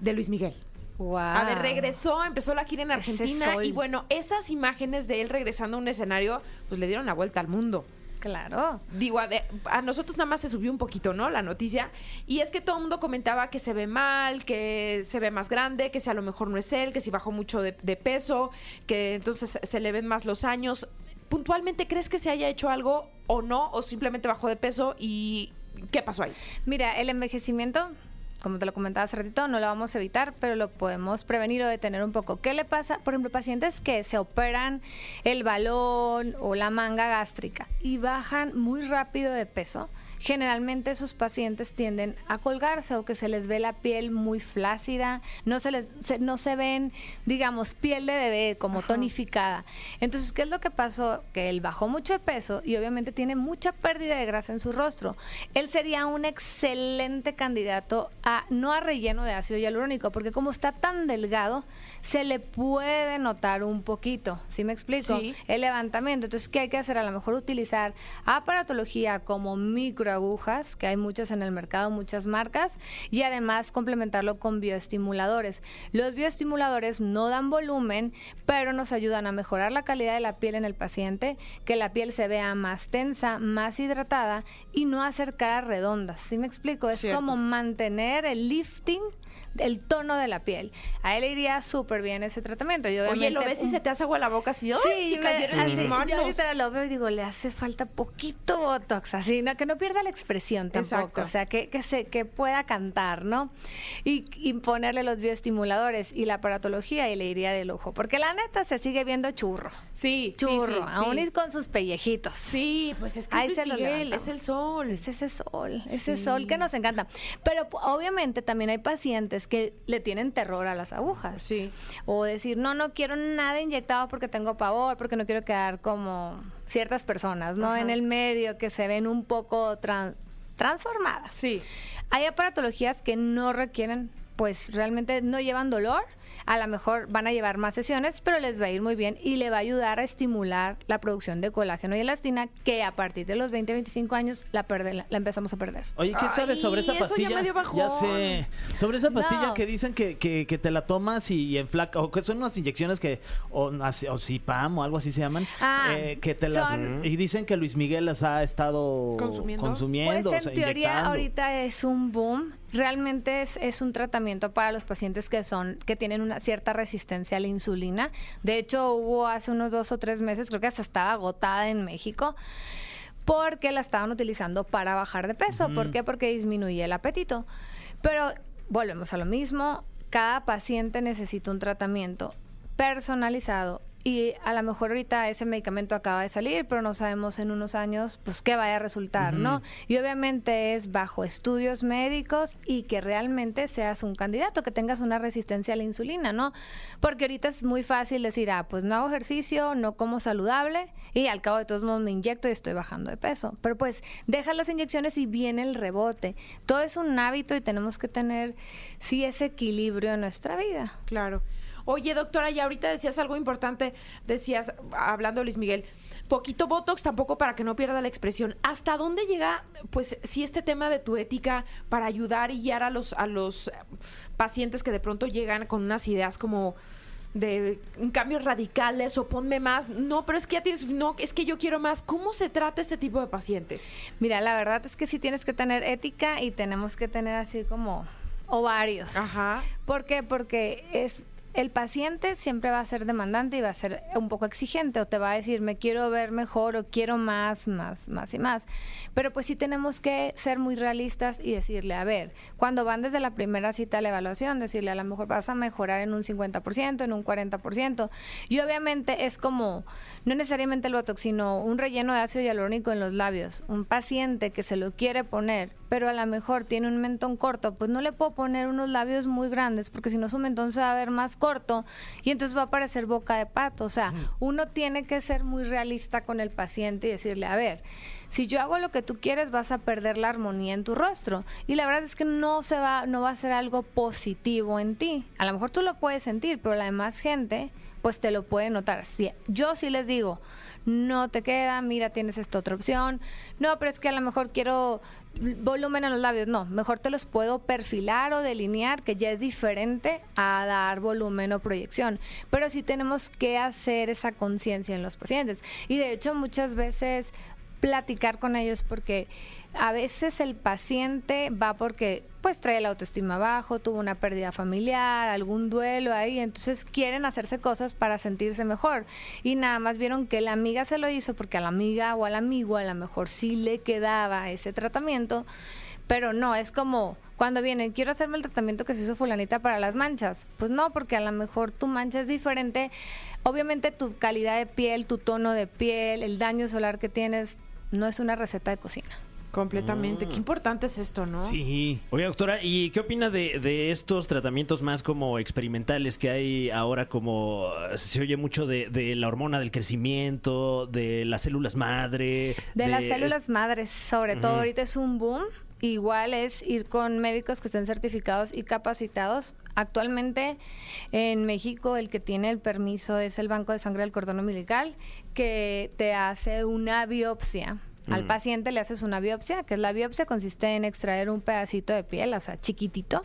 de Luis Miguel. Wow. A ver, regresó, empezó la gira en Argentina y bueno, esas imágenes de él regresando a un escenario, pues le dieron la vuelta al mundo. Claro. Digo, a, de- a nosotros nada más se subió un poquito, ¿no? La noticia. Y es que todo el mundo comentaba que se ve mal, que se ve más grande, que si a lo mejor no es él, que si bajó mucho de, de peso, que entonces se le ven más los años. ¿Puntualmente crees que se haya hecho algo o no? ¿O simplemente bajó de peso y qué pasó ahí? Mira, el envejecimiento, como te lo comentaba hace ratito, no lo vamos a evitar, pero lo podemos prevenir o detener un poco. ¿Qué le pasa? Por ejemplo, pacientes que se operan el balón o la manga gástrica y bajan muy rápido de peso. Generalmente esos pacientes tienden a colgarse o que se les ve la piel muy flácida, no se les se- no se ven, digamos, piel de bebé como tonificada. Entonces, ¿qué es lo que pasó? Que él bajó mucho de peso y obviamente tiene mucha pérdida de grasa en su rostro. Él sería un excelente candidato a no a relleno de ácido hialurónico, porque como está tan delgado, se le puede notar un poquito. ¿Sí me explico? Sí. El levantamiento. Entonces, ¿qué hay que hacer? A lo mejor utilizar aparatología como microagujas, que hay muchas en el mercado, muchas marcas, y además complementarlo con bioestimuladores. Los bioestimuladores no dan volumen, pero nos ayudan a mejorar la calidad de la piel en el paciente, que la piel se vea más tensa, más hidratada y no hacer caras redondas. ¿Sí me explico? Es Cierto. como mantener el lifting el tono de la piel. A él le iría súper bien ese tratamiento. Y Oye, lo ves y se te hace agua la boca así. Sí, si me- en mis así, manos. yo ahorita lo veo y digo, le hace falta poquito botox, así, ¿no? que no pierda la expresión tampoco, Exacto. o sea, que, que, se, que pueda cantar, ¿no? Y, y ponerle los bioestimuladores y la aparatología y le iría de lujo, porque la neta se sigue viendo churro, Sí, sí, churro, sí, aún sí. y con sus pellejitos. Sí, pues es que Ahí se Miguel, es el sol. Es ese sol, ese Sí. sol que nos encanta. Pero obviamente también hay pacientes que le tienen terror a las agujas. Sí. O decir, no, no quiero nada inyectado porque tengo pavor, porque no quiero quedar como ciertas personas, ¿no? Ajá. En el medio que se ven un poco tran- transformadas. Sí. Hay aparatologías que no requieren, pues realmente no llevan dolor. A lo mejor van a llevar más sesiones, pero les va a ir muy bien y le va a ayudar a estimular la producción de colágeno y elastina, que a partir de los 20, 25 años la, perde- la, la empezamos a perder. Oye, ¿qué sabes sobre esa eso ya pastilla? me dio. Ya sé. Sobre esa pastilla No. que dicen que, que, que te la tomas y, enflaca, o que son unas inyecciones que, o, o Cipam o algo así se llaman, Ah, eh, que te las... son- Y dicen que Luis Miguel las ha estado ¿Consumiendo? consumiendo, Pues o en sea, teoría inyectando. ahorita es un boom. Realmente es, es un tratamiento para los pacientes que son que tienen una cierta resistencia a la insulina. De hecho, hubo hace unos dos o tres meses, creo que hasta estaba agotada en México, porque la estaban utilizando para bajar de peso. ¿Por qué? Porque disminuye el apetito. Pero volvemos a lo mismo. Cada paciente necesita un tratamiento personalizado y a lo mejor ahorita ese medicamento acaba de salir, pero no sabemos en unos años pues qué vaya a resultar, ¿no? Y obviamente es bajo estudios médicos y que realmente seas un candidato, que tengas una resistencia a la insulina, ¿no? Porque ahorita es muy fácil decir, ah, pues no hago ejercicio, no como saludable y al cabo de todos modos me inyecto y estoy bajando de peso. Pero pues deja las inyecciones y viene el rebote. Todo es un hábito y tenemos que tener sí ese equilibrio en nuestra vida. Claro. Oye, doctora, ya ahorita decías algo importante, decías, hablando de Luis Miguel, poquito Botox tampoco para que no pierda la expresión. ¿Hasta dónde llega, pues, si este tema de tu ética para ayudar y guiar a los, a los pacientes que de pronto llegan con unas ideas como de cambios radicales o ponme más, no, pero es que ya tienes, no, es que yo quiero más. ¿Cómo se trata este tipo de pacientes? Mira, la verdad es que sí tienes que tener ética y tenemos que tener así como ovarios. Ajá. ¿Por qué? Porque es el paciente siempre va a ser demandante y va a ser un poco exigente o te va a decir me quiero ver mejor o quiero más, más, más y más. Pero pues sí tenemos que ser muy realistas y decirle, a ver, cuando van desde la primera cita a la evaluación, decirle a lo mejor vas a mejorar en un 50%, en un 40%. Y obviamente es como, no necesariamente el botox, sino un relleno de ácido hialurónico en los labios. Un paciente que se lo quiere poner, pero a lo mejor tiene un mentón corto, pues no le puedo poner unos labios muy grandes porque si no su mentón se va a ver más corto y entonces va a parecer boca de pato. O sea, uno tiene que ser muy realista con el paciente y decirle, a ver, si yo hago lo que tú quieres vas a perder la armonía en tu rostro y la verdad es que no se va no va a ser algo positivo en ti. A lo mejor tú lo puedes sentir, pero la demás gente pues te lo puede notar. Si, yo sí les digo, no te queda, mira, tienes esta otra opción. No, pero es que a lo mejor quiero volumen en los labios. No, mejor te los puedo perfilar o delinear, que ya es diferente a dar volumen o proyección. Pero sí tenemos que hacer esa conciencia en los pacientes. Y de hecho muchas veces platicar con ellos porque a veces el paciente va porque pues trae la autoestima bajo, tuvo una pérdida familiar, algún duelo ahí, entonces quieren hacerse cosas para sentirse mejor y nada más vieron que la amiga se lo hizo porque a la amiga o al amigo a lo mejor sí le quedaba ese tratamiento, pero no, es como cuando vienen, quiero hacerme el tratamiento que se hizo fulanita para las manchas. Pues no, porque a lo mejor tu mancha es diferente. Obviamente tu calidad de piel, tu tono de piel, el daño solar que tienes, no es una receta de cocina. Completamente. Qué importante es esto, ¿no? Sí. Oye, doctora, ¿y qué opina de, de estos tratamientos más como experimentales que hay ahora como se oye mucho de, de la hormona del crecimiento, de las células madre? De, las células madres, sobre todo ahorita es un boom. Igual es ir con médicos que estén certificados y capacitados. Actualmente en México el que tiene el permiso es el Banco de Sangre del Cordón Umbilical, que te hace una biopsia. Al paciente le haces una biopsia, que es la biopsia consiste en extraer un pedacito de piel, o sea, chiquitito.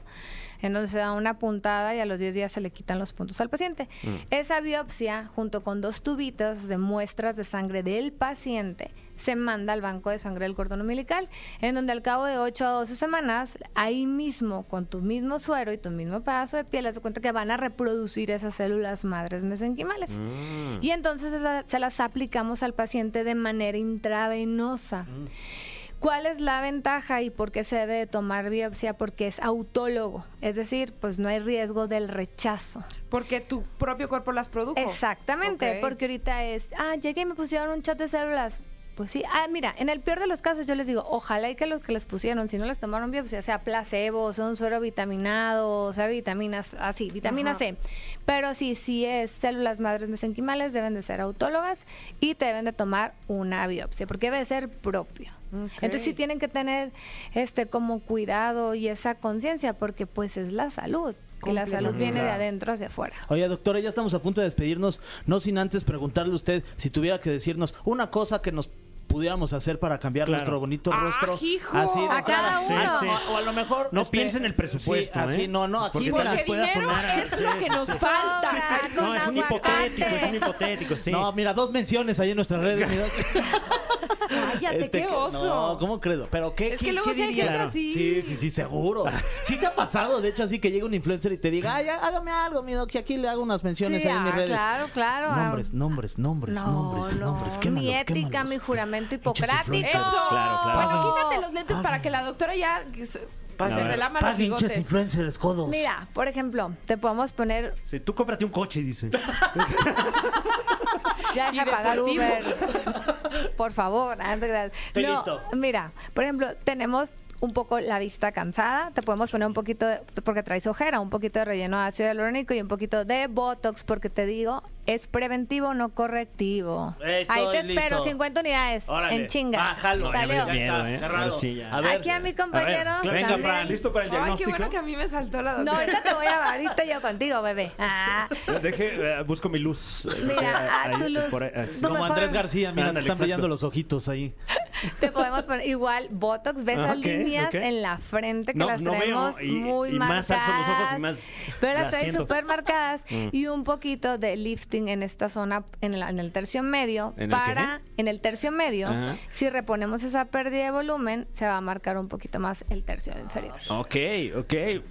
Entonces se da una puntada y a los 10 días se le quitan los puntos al paciente. Esa biopsia, junto con dos tubitos de muestras de sangre del paciente, se manda al banco de sangre del cordón umbilical, en donde al cabo de 8 a 12 semanas, ahí mismo, con tu mismo suero y tu mismo pedazo de piel, haz de cuenta que van a reproducir esas células madres mesenquimales. Y entonces se la- se las aplicamos al paciente de manera intravenosa. ¿Cuál es la ventaja y por qué se debe de tomar biopsia? Porque es autólogo, es decir, pues no hay riesgo del rechazo. Porque tu propio cuerpo las produjo. Exactamente, porque ahorita es, ah, llegué y me pusieron un chat de células. Pues sí, ah, mira, en el peor de los casos yo les digo, ojalá y que los que les pusieron, si no les tomaron biopsia, sea placebo, sea un suero vitaminado, sea vitaminas, así, vitamina Ajá. C. Pero sí, sí es células madres mesenquimales, deben de ser autólogas y te deben de tomar una biopsia, porque debe de ser propio. Entonces sí tienen que tener este como cuidado y esa conciencia, porque pues es la salud. Y la salud viene de adentro hacia afuera. Oye, doctora, ya estamos a punto de despedirnos, no sin antes preguntarle a usted si tuviera que decirnos una cosa que nos pudiéramos hacer para cambiar Claro. nuestro bonito ¡Ah, rostro. hijo! Así de A cada uno. Ah, O, o a lo mejor. No piensen en el presupuesto, Sí, así, ¿eh? no, no, aquí Porque Porque pueda dinero sonar- es sí, lo que nos sí, sí. falta. No, es un hipotético, es un hipotético, sí. No, mira, dos menciones ahí en nuestras redes. (laughs) Cállate, Este, qué que- oso. No, ¿cómo credo? Pero qué Es que qué- luego qué sí hay gente así. Sí, sí, sí, seguro. Sí te ha pasado, de hecho, así que llega un influencer y te diga, ay, hágame algo, mi doc, que aquí le hago unas menciones Sí, ahí en mis ah, redes. claro, claro. Nombres, nombres, nombres, No, nombres, no, nombres. Quémalos, mi ética, quémalos. mi juramento hipocrático. Eso. Claro, claro. Bueno, quítate los lentes para que la doctora ya se, A se los bigotes. influencers, codos. Mira, por ejemplo, te podemos poner, Sí, tú cómprate un coche, dice. (laughs) ya Y deja pagar deportivo. Uber. Por favor. (laughs) Estoy No, listo. Mira, por ejemplo, tenemos un poco la vista cansada, te podemos poner un poquito, de- porque traes ojera, un poquito de relleno de ácido hialurónico y un poquito de Botox, porque te digo, es preventivo, no correctivo. Estoy Ahí te espero, listo. 50 unidades, Órale. en chinga. Ah, jalo. No, ya me Salió. Ya está, ¿eh? cerrado. Ahora sí, ya. A ver, Aquí a mi compañero. A ver, venga, también. Fran, ¿listo para el Ay, qué diagnóstico? bueno que a mí me saltó la No, doctora. ahorita te voy a ahorita yo contigo, bebé. (laughs) Ah, Deje, eh, busco mi luz. eh, Mira, ahí, ah, tu luz. ahí. Tu Como mejor- Andrés García, mira, te están exacto. brillando los ojitos ahí. (laughs) te podemos poner igual Botox, ves Ah, esas ok, líneas en la frente que No, las no veo, traemos y- muy y más marcadas. alzo los ojos y más pero las las traes súper marcadas y un poquito de lifting en esta zona, en, la- en el tercio medio, ¿En el para, en el tercio medio, Ajá. si reponemos esa pérdida de volumen, se va a marcar un poquito más el tercio inferior. Ok, ok. Eh,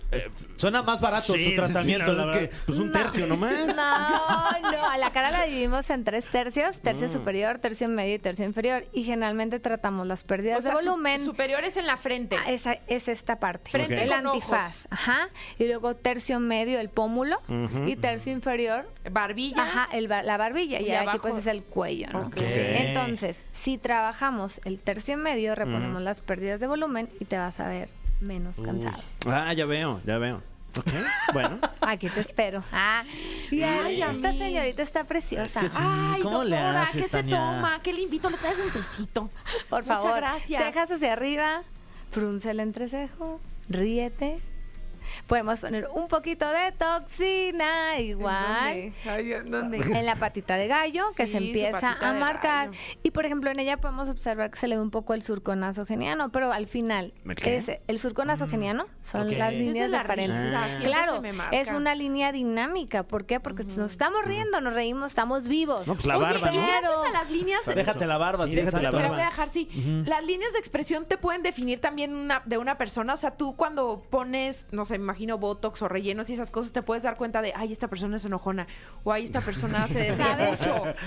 Suena más barato sí, sí, tu sí, tratamiento, la la verdad verdad. que, Pues un No. tercio nomás. (laughs) No, no, a la cara la dividimos en tres tercios, Mm. tercio superior, tercio medio y tercio inferior. Y generalmente tratamos las pérdidas O sea, de su- volumen. superiores en la frente. Ah, esa es esta parte. Frente el con antifaz. Ajá. Y luego tercio medio, el pómulo. Y tercio inferior, Barbilla. ajá, el ba- la barbilla. Y, Y aquí pues es el cuello, ¿no? Entonces, si trabajamos el tercio medio, reponemos Mm. las pérdidas de volumen y te vas a ver menos cansado. Ah, ya veo, ya veo. Bueno. (laughs) Aquí te espero. Ah, y Ay, esta señorita está preciosa. Es que sí. Ay, ¿Cómo le doctora, haces, ¿qué Tania? se toma? ¿Qué le invito? ¿Le traes un tecito? Por Muchas favor, gracias. cejas hacia arriba, frunce el entrecejo, ríete. Podemos poner un poquito de toxina igual. ¿Dónde? Ay, ¿dónde? En la patita de gallo, que Sí, se empieza a marcar. Y por ejemplo, en ella podemos observar que se le ve un poco el surco nasogeniano, pero al final, ¿El qué? es el surco nasogeniano son ok. las líneas de la paréntesis. risa, Ah. Claro, es una línea dinámica. ¿Por qué? Porque nos estamos riendo, nos reímos, estamos vivos. No, pues la Oye, barba, ¿no? gracias a las líneas de... Déjate la barba, Sí, déjate la barba. voy a dejar, sí. Las líneas de expresión te pueden definir también una, de una persona. O sea, tú cuando pones, no sé, me imagino Botox o rellenos y esas cosas, te puedes dar cuenta de, ay, esta persona es enojona. O ay, esta persona se desvía.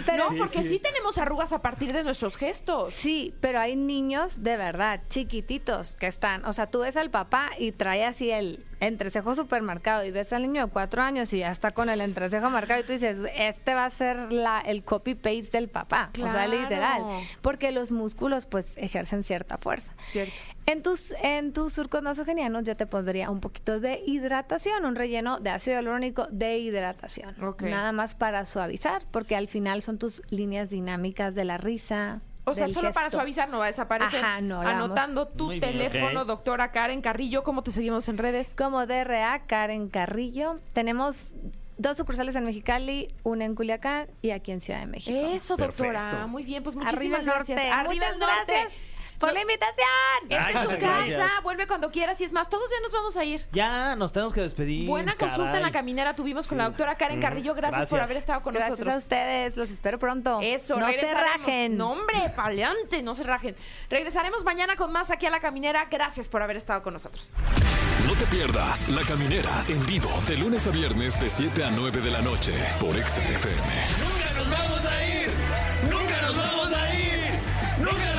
Pero- no, porque sí. tenemos arrugas a partir de nuestros gestos. Sí, pero hay niños de verdad, chiquititos, que están, o sea, tú ves al papá y trae así el entrecejo súper marcado y ves al niño de cuatro años y ya está con el entrecejo marcado y tú dices, este va a ser la, el copy-paste del papá, o sea, literal, porque los músculos pues ejercen cierta fuerza. Cierto. En tus, en tus surcos nasogenianos yo te pondría un poquito de hidratación, un relleno de ácido hialurónico de hidratación. Ok. Nada más para suavizar, porque al final son tus líneas dinámicas de la risa. O sea, solo para suavizar no va a desaparecer. Ajá, no, vamos- Anotando tu Muy bien, teléfono, doctora Karen Carrillo. ¿Cómo te seguimos en redes? Como DRA, Karen Carrillo. Tenemos dos sucursales en Mexicali, una en Culiacán y aquí en Ciudad de México. Eso, doctora. Perfecto. Muy bien, pues Arriba muchísimas el gracias. norte. Arriba Muchas el norte. gracias. Por la invitación. Esta Ay, es tu muchas casa, gracias. vuelve cuando quieras y es más, todos ya nos vamos a ir. Ya, nos tenemos que despedir. Buena consulta en la caminera tuvimos con la doctora Karen Carrillo. Gracias, por Gracias. haber estado con Gracias nosotros. a ustedes, los espero pronto. Eso, no se regresaremos. rajen. No, hombre, paleante, no se rajen. Regresaremos mañana con más aquí a la caminera. Gracias por haber estado con nosotros. No te pierdas La Caminera en vivo de lunes a viernes de 7 a 9 de la noche por XFM. Nunca nos vamos a ir. Nunca nos vamos a ir. Nunca nos